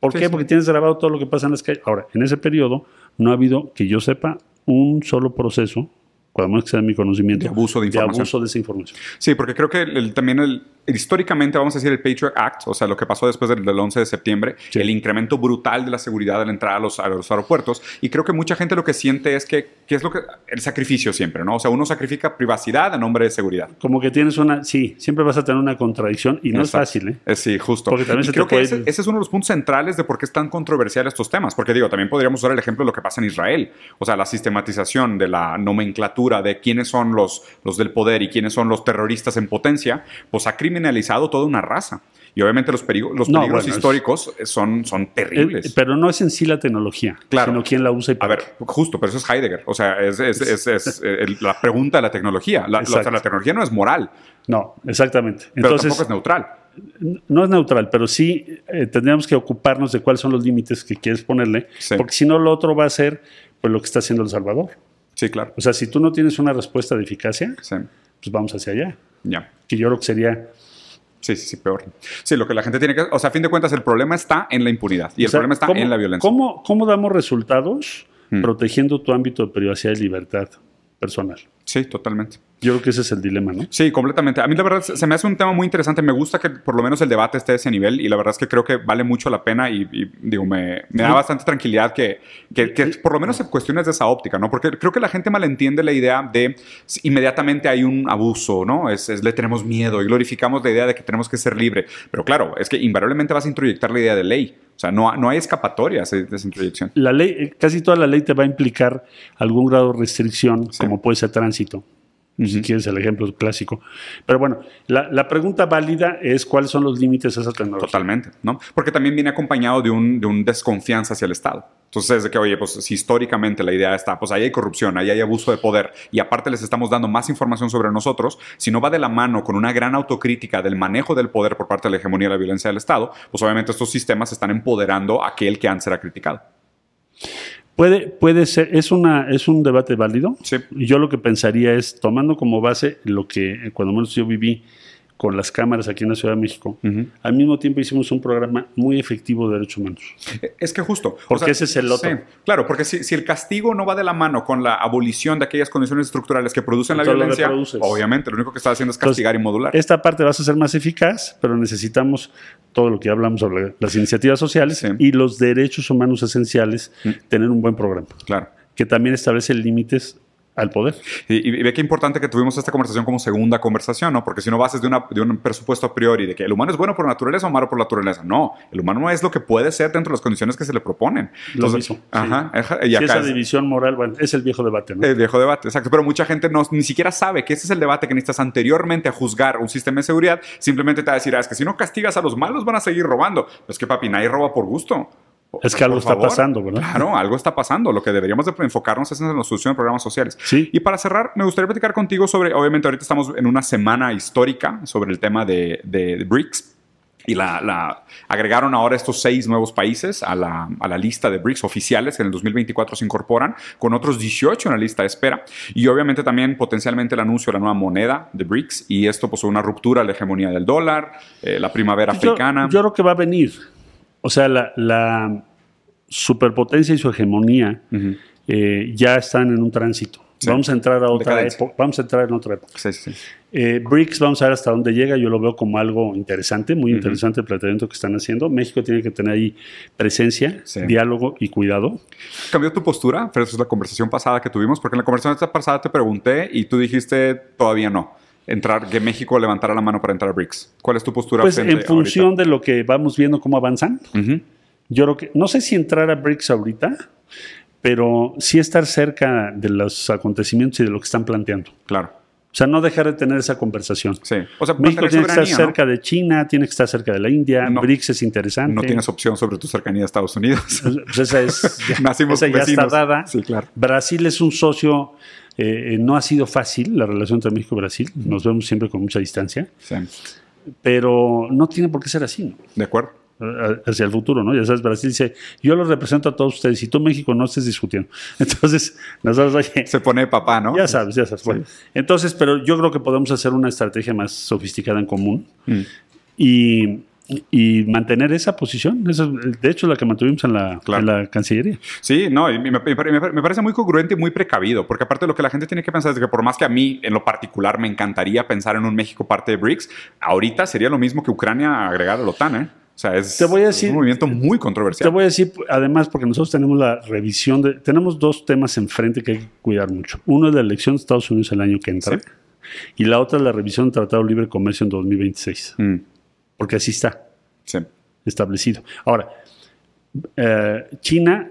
¿Por Sí, qué? sí. Porque tienes grabado todo lo que pasa en las calles. Ahora, en ese periodo no ha habido, que yo sepa, un solo proceso, cuando menos que sea de mi conocimiento, De abuso de información. abuso de esa información. Sí, porque creo que el- también el, históricamente, vamos a decir, el Patriot Act, o sea, lo que pasó después del, del 11 de septiembre, Sí. el incremento brutal de la seguridad al entrar a los, a los aeropuertos, y creo que mucha gente lo que siente es que, que es lo que, el sacrificio siempre, ¿no? O sea, uno sacrifica privacidad a nombre de seguridad. Como que tienes una, sí, siempre vas a tener una contradicción y no Exacto. es fácil, ¿eh? Eh, sí, justo. Porque también Y se creo te que puede- ese, ese es uno de los puntos centrales de por qué es tan controversial estos temas. Porque digo, también podríamos usar el ejemplo de lo que pasa en Israel. O sea, la sistematización de la nomenclatura de quiénes son los, los del poder y quiénes son los terroristas en potencia, pues ha criminalizado toda una raza. Y obviamente los, perigo- los No, peligros bueno, históricos son, son terribles. Eh, pero no es en sí la tecnología, Claro. sino quién la usa y A para ver, justo, pero eso es Heidegger. O sea, es, es- es- es, eh, el- la pregunta de la tecnología. La, la- o sea, Exacto. la tecnología no es moral, No, exactamente. pero Entonces, tampoco es neutral. no es neutral, pero sí eh, tendríamos que ocuparnos de cuáles son los límites que quieres ponerle, Sí. porque si no, lo otro va a ser pues, lo que está haciendo El Salvador. Sí, claro. O sea, si tú no tienes una respuesta de eficacia, Sí, pues vamos hacia allá. ya. Que yo creo que sería. Sí, sí, sí, peor. Sí, lo que la gente tiene que... O sea, a fin de cuentas, el problema está en la impunidad y el sea, problema está ¿cómo- en la violencia. ¿cómo, cómo damos resultados Mm. protegiendo tu ámbito de privacidad y libertad? personal. Sí, totalmente. Yo creo que ese es el dilema, ¿no? Sí, completamente. A mí la verdad se me hace un tema muy interesante. Me gusta que por lo menos el debate esté a ese nivel y la verdad es que creo que vale mucho la pena y, y, digo, me, me da bastante tranquilidad que, que, que, por lo menos se cuestiones de esa óptica, ¿no? Porque creo que la gente malentiende la idea de inmediatamente hay un abuso, ¿no? Es, es, le tenemos miedo y glorificamos la idea de que tenemos que ser libre. Pero claro, es que invariablemente vas a introyectar la idea de ley. O sea, no, no hay escapatorias de esa introyección. La ley, casi toda la ley te va a implicar algún grado de restricción, sí. como puede ser tránsito. Uh -huh. Si quieres el ejemplo clásico. Pero bueno, la, la, pregunta válida es cuáles son los límites de esa tecnología. Totalmente, ¿no? Porque también viene acompañado de un, de un desconfianza hacia el Estado. Entonces, de que, oye, pues si históricamente la idea está, pues ahí hay corrupción, ahí hay abuso de poder y aparte les estamos dando más información sobre nosotros, si no va de la mano con una gran autocrítica del manejo del poder por parte de la hegemonía y la violencia del Estado, pues obviamente estos sistemas están empoderando a aquel que antes será criticado. Puede, puede ser, es, una, es un debate válido. Sí. Yo lo que pensaría es, tomando como base lo que cuando menos yo viví con las cámaras aquí en la Ciudad de México, uh -huh. al mismo tiempo hicimos un programa muy efectivo de derechos humanos. Es que justo. Porque o sea, ese es el otro. Sí, claro, porque si, si, el castigo no va de la mano con la abolición de aquellas condiciones estructurales que producen la violencia, obviamente lo único que está haciendo es castigar Entonces, y modular. Esta parte va a ser más eficaz, pero necesitamos todo lo que hablamos sobre las iniciativas sociales sí. y los derechos humanos esenciales, uh -huh. tener un buen programa. Claro. Que también establece límites al poder. Y, y, ve qué importante que tuvimos esta conversación como segunda conversación, ¿no? Porque si no bases de, una, de un presupuesto a priori de que el humano es bueno por naturaleza o malo por naturaleza. No, el humano no es lo que puede ser dentro de las condiciones que se le proponen. Entonces, lo mismo. Ajá. Sí. Y acá esa es, división moral, bueno, es el viejo debate, ¿no? El viejo debate, exacto. Pero mucha gente no, ni siquiera sabe que ese es el debate que necesitas anteriormente a juzgar un sistema de seguridad. Simplemente te va a decir, ah, es que si no castigas a los malos van a seguir robando. Es que papi, nadie roba por gusto. Es que algo está pasando, ¿verdad? Claro, algo está pasando. Lo que deberíamos de enfocarnos es en la solución de programas sociales. Sí. Y para cerrar, me gustaría platicar contigo sobre, obviamente ahorita estamos en una semana histórica sobre el tema de, de, de BRICS. Y la, la, agregaron ahora estos seis nuevos países a la, a la, lista de BRICS oficiales que en el 2024 se incorporan, con otros 18 en la lista de espera. Y obviamente también potencialmente el anuncio de la nueva moneda de BRICS. Y esto, pues, una ruptura de la hegemonía del dólar, eh, la primavera yo, africana. Yo creo que va a venir. O sea, la, la superpotencia y su hegemonía uh -huh. eh, ya están en un tránsito. Sí. Vamos a entrar a otra época. Vamos a entrar en otra época. Sí, sí. Eh, BRICS, vamos a ver hasta dónde llega. Yo lo veo como algo interesante, muy uh -huh. interesante el planteamiento que están haciendo. México tiene que tener ahí presencia, diálogo y cuidado. ¿Cambió tu postura? Pero eso es la conversación pasada que tuvimos, porque en la conversación pasada te pregunté y tú dijiste todavía no entrar, que México levantara la mano para entrar a BRICS. ¿Cuál es tu postura? Pues en función ahorita? de lo que vamos viendo cómo avanzan. Uh -huh. Yo creo que, no sé si entrar a BRICS ahorita, pero sí estar cerca de los acontecimientos y de lo que están planteando. Claro. O sea, no dejar de tener esa conversación. Sí. O sea, México tiene que estar cerca ¿no? de China, tiene que estar cerca de la India, no, BRICS es interesante. No tienes opción sobre tu cercanía a Estados Unidos. Pues esa es, ya, Nacimos esa ya vecinos. está dada. Sí, claro. Brasil es un socio, eh, no ha sido fácil la relación entre México y Brasil, nos vemos siempre con mucha distancia, sí. pero no tiene por qué ser así. ¿no? De acuerdo hacia el futuro, ¿no? Ya sabes, Brasil dice, yo los represento a todos ustedes y tú México no estés discutiendo. Entonces, nosotros, oye... Se pone papá, ¿no? Ya sabes, ya sabes. Sí. Bueno, entonces, pero yo creo que podemos hacer una estrategia más sofisticada en común mm. y, y, mantener esa posición. Esa, de hecho, la que mantuvimos en la, claro. en la Cancillería. Sí, no, me, me, me, parece muy congruente y muy precavido, porque aparte lo que la gente tiene que pensar es que por más que a mí, en lo particular, me encantaría pensar en un México parte de BRICS, ahorita sería lo mismo que Ucrania agregar a la OTAN, ¿eh? O sea, es, te voy a decir, un movimiento muy controversial. Te voy a decir, además, porque nosotros tenemos la revisión de. Tenemos dos temas enfrente que hay que cuidar mucho. Uno es la elección de Estados Unidos el año que entra, sí. y la otra es la revisión del Tratado de Libre Comercio en 2026. Mm. Porque así está sí. establecido. Ahora, eh, China,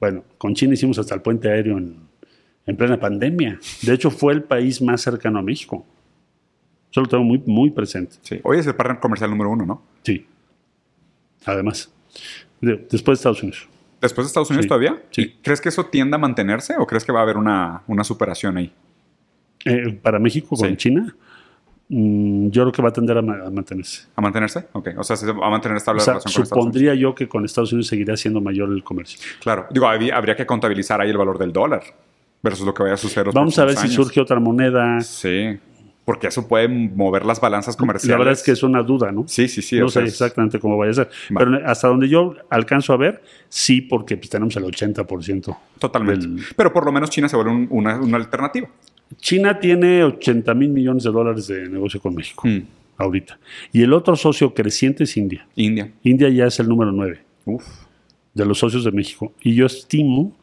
bueno, con China hicimos hasta el puente aéreo en, en plena pandemia. De hecho, fue el país más cercano a México. Eso lo tengo muy, muy presente. Sí. Hoy es el partner comercial número uno, ¿no? Sí además. De, después de Estados Unidos. ¿Después de Estados Unidos sí, todavía? Sí. ¿Crees que eso tiende a mantenerse o crees que va a haber una, una superación ahí? Eh, para México con sí. China, yo creo que va a tender a, mantenerse. ¿A mantenerse? Ok. O sea, se va a mantener estable o sea, la relación con Supondría yo que con Estados Unidos seguirá siendo mayor el comercio. Claro. Digo, habría, habría que contabilizar ahí el valor del dólar versus lo que vaya a suceder los Vamos a ver años. si surge otra moneda. Sí. porque eso puede mover las balanzas comerciales. La verdad es que es una duda, ¿no? Sí, sí, sí. No sé es- exactamente cómo vaya a ser. Pero hasta donde yo alcanzo a ver, sí, porque pues, tenemos el 80%. Totalmente. del- Pero por lo menos China se vuelve un- una, una alternativa. China tiene 80 mil millones de dólares de negocio con México Mm. ahorita. Y el otro socio creciente es India. India. India ya es el número 9 Uf. de los socios de México. Y yo estimo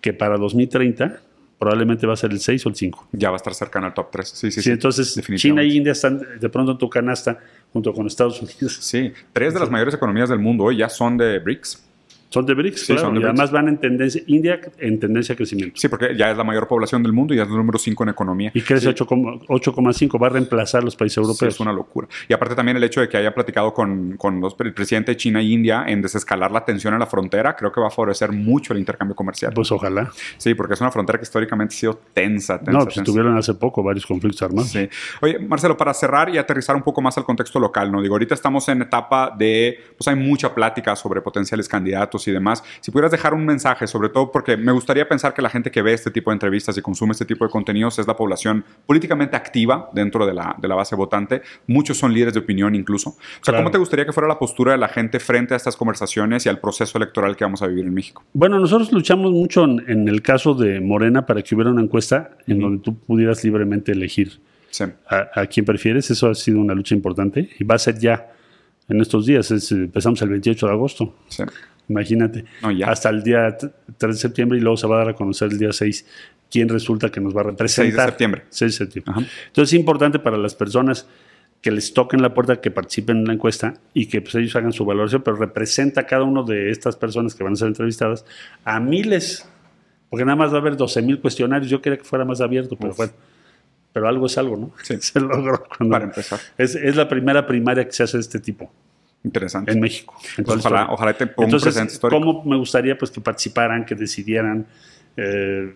que para 2030 probablemente va a ser el 6 o el 5. Ya va a estar cercano al top 3. Sí, sí, Sí, sí. entonces China y India están de pronto en tu canasta junto con Estados Unidos. Sí, tres de las mayores economías del mundo hoy ya son de BRICS. Son de BRICS, Sí, claro, son de y BRICS. además van en tendencia, India en tendencia a crecimiento. Sí, porque ya es la mayor población del mundo y ya es el número 5 en economía. Y crece Sí. 8,- 8,5, va a reemplazar los países Sí, europeos. es una locura. Y aparte también el hecho de que haya platicado con, con los, el presidente de China e India en desescalar la tensión en la frontera, creo que va a favorecer mucho el intercambio comercial. Pues ojalá. sí, porque es una frontera que históricamente ha sido tensa, tensa, No, pues tensa. tuvieron hace poco varios conflictos armados. Sí. Oye, Marcelo, para cerrar y aterrizar un poco más al contexto local, ¿no? Digo, ahorita estamos en etapa de, pues hay mucha plática sobre potenciales candidatos y demás. Si pudieras dejar un mensaje, sobre todo porque me gustaría pensar que la gente que ve este tipo de entrevistas y consume este tipo de contenidos es la población políticamente activa dentro de la, de la base votante. Muchos son líderes de opinión incluso. O sea, Claro. ¿cómo te gustaría que fuera la postura de la gente frente a estas conversaciones y al proceso electoral que vamos a vivir en México? Bueno, nosotros luchamos mucho en, en el caso de Morena para que hubiera una encuesta en Ujú. donde tú pudieras libremente elegir Sí. a, a quién prefieres. Eso ha sido una lucha importante y va a ser ya en estos días. Es, empezamos el 28 de agosto. sí. Imagínate. No, ya. Hasta el día t- 3 de septiembre y luego se va a dar a conocer el día 6 quién resulta que nos va a representar. 6 de septiembre. 6 de septiembre. Ajá. Entonces es importante para las personas que les toquen la puerta, que participen en la encuesta y que pues, ellos hagan su valoración, pero representa a cada uno de estas personas que van a ser entrevistadas a miles, porque nada más va a haber 12 mil cuestionarios. Yo quería que fuera más abierto, pero Uf. bueno. Pero algo es algo, ¿no? Sí. Se logró cuando- Para empezar. Es, es la primera primaria que se hace de este tipo Interesante. en México. Pues la ojalá, ojalá te ponga un Entonces, presente histórico. ¿cómo me gustaría pues que participaran, que decidieran, eh,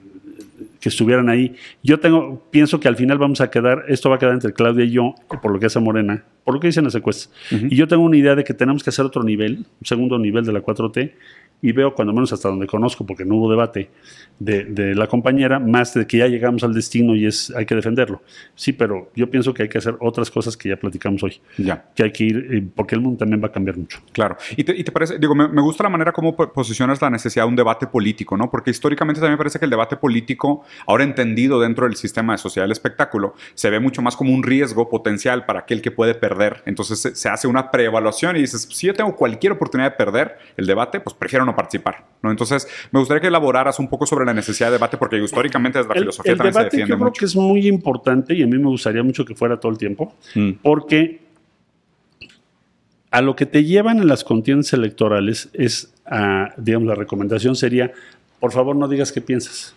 que estuvieran ahí? Yo tengo, pienso que al final vamos a quedar, esto va a quedar entre Claudia y yo, por lo que hace Morena, por lo que dicen las encuestas. Ujú. Y yo tengo una idea de que tenemos que hacer otro nivel, un segundo nivel de la 4T, y veo, cuando menos hasta donde conozco, porque no hubo debate de, de la compañera, más de que ya llegamos al destino y es hay que defenderlo. Sí, pero yo pienso que hay que hacer otras cosas que ya platicamos hoy, Ya. que hay que ir, eh, porque el mundo también va a cambiar mucho. Claro. Y te, y te parece, digo, me, me gusta la manera como po- posicionas la necesidad de un debate político, ¿no? Porque históricamente también me parece que el debate político, ahora entendido dentro del sistema de sociedad del espectáculo, se ve mucho más como un riesgo potencial para aquel que puede perder. Entonces se, se hace una preevaluación y dices, si yo tengo cualquier oportunidad de perder el debate, pues prefiero no participar, ¿no? Entonces me gustaría que elaboraras un poco sobre la necesidad de debate, porque históricamente desde la El, filosofía el también se debate yo defiende creo mucho. que es muy importante y a mí me gustaría mucho que fuera todo el tiempo, Mm. porque a lo que te llevan en las contiendas electorales es, a, digamos, la recomendación sería, por favor no digas qué piensas.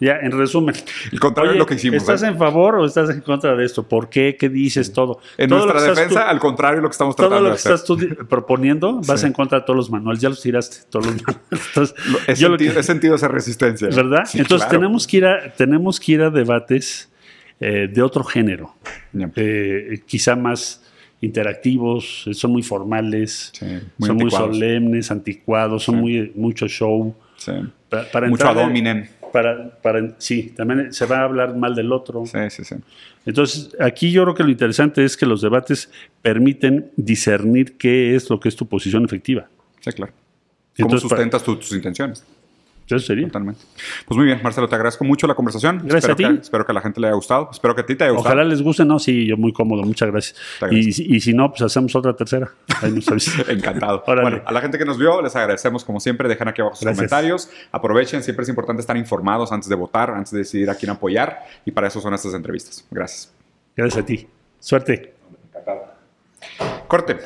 Ya, en resumen. El contrario Oye, de lo que hicimos. ¿Estás ¿eh? en favor o estás en contra de esto? ¿Por qué? ¿Qué dices? Todo. En Todo lo nuestra defensa, tú- al contrario de lo que estamos todo tratando lo de que hacer. estás tú proponiendo, vas Sí. en contra de todos los manuales. Ya los tiraste, todos los manuales. Entonces, He, yo lo que- sentido, he sentido esa resistencia. ¿Verdad? Sí, Entonces claro. tenemos, que ir a, tenemos que ir a debates eh, de otro género, Ya. eh, quizá más interactivos, eh, son muy formales, Sí, muy son anticuados. muy solemnes, anticuados, son muy mucho show. Sí. Pa- Para, Mucho adominen. Para, para, sí, también se va a hablar mal del otro. Sí, sí, sí. Entonces, aquí yo creo que lo interesante es que los debates permiten discernir qué es lo que es tu posición efectiva. Sí, claro. ¿Cómo Entonces, para- sustentas tu- tus intenciones? Eso sería. Totalmente. Pues muy bien, Marcelo, te agradezco mucho la conversación. Gracias espero a ti. Que, espero que a la gente le haya gustado. Espero que a ti te haya gustado. Ojalá les guste, no, sí, yo muy cómodo, muchas gracias. Y, y si no, pues hacemos otra tercera. Encantado. Órale. Bueno, a la gente que nos vio, les agradecemos como siempre. Dejan aquí abajo sus Gracias. comentarios. Aprovechen, siempre es importante estar informados antes de votar, antes de decidir a quién apoyar. Y para eso son estas entrevistas. Gracias. Gracias a ti. Suerte. Corte.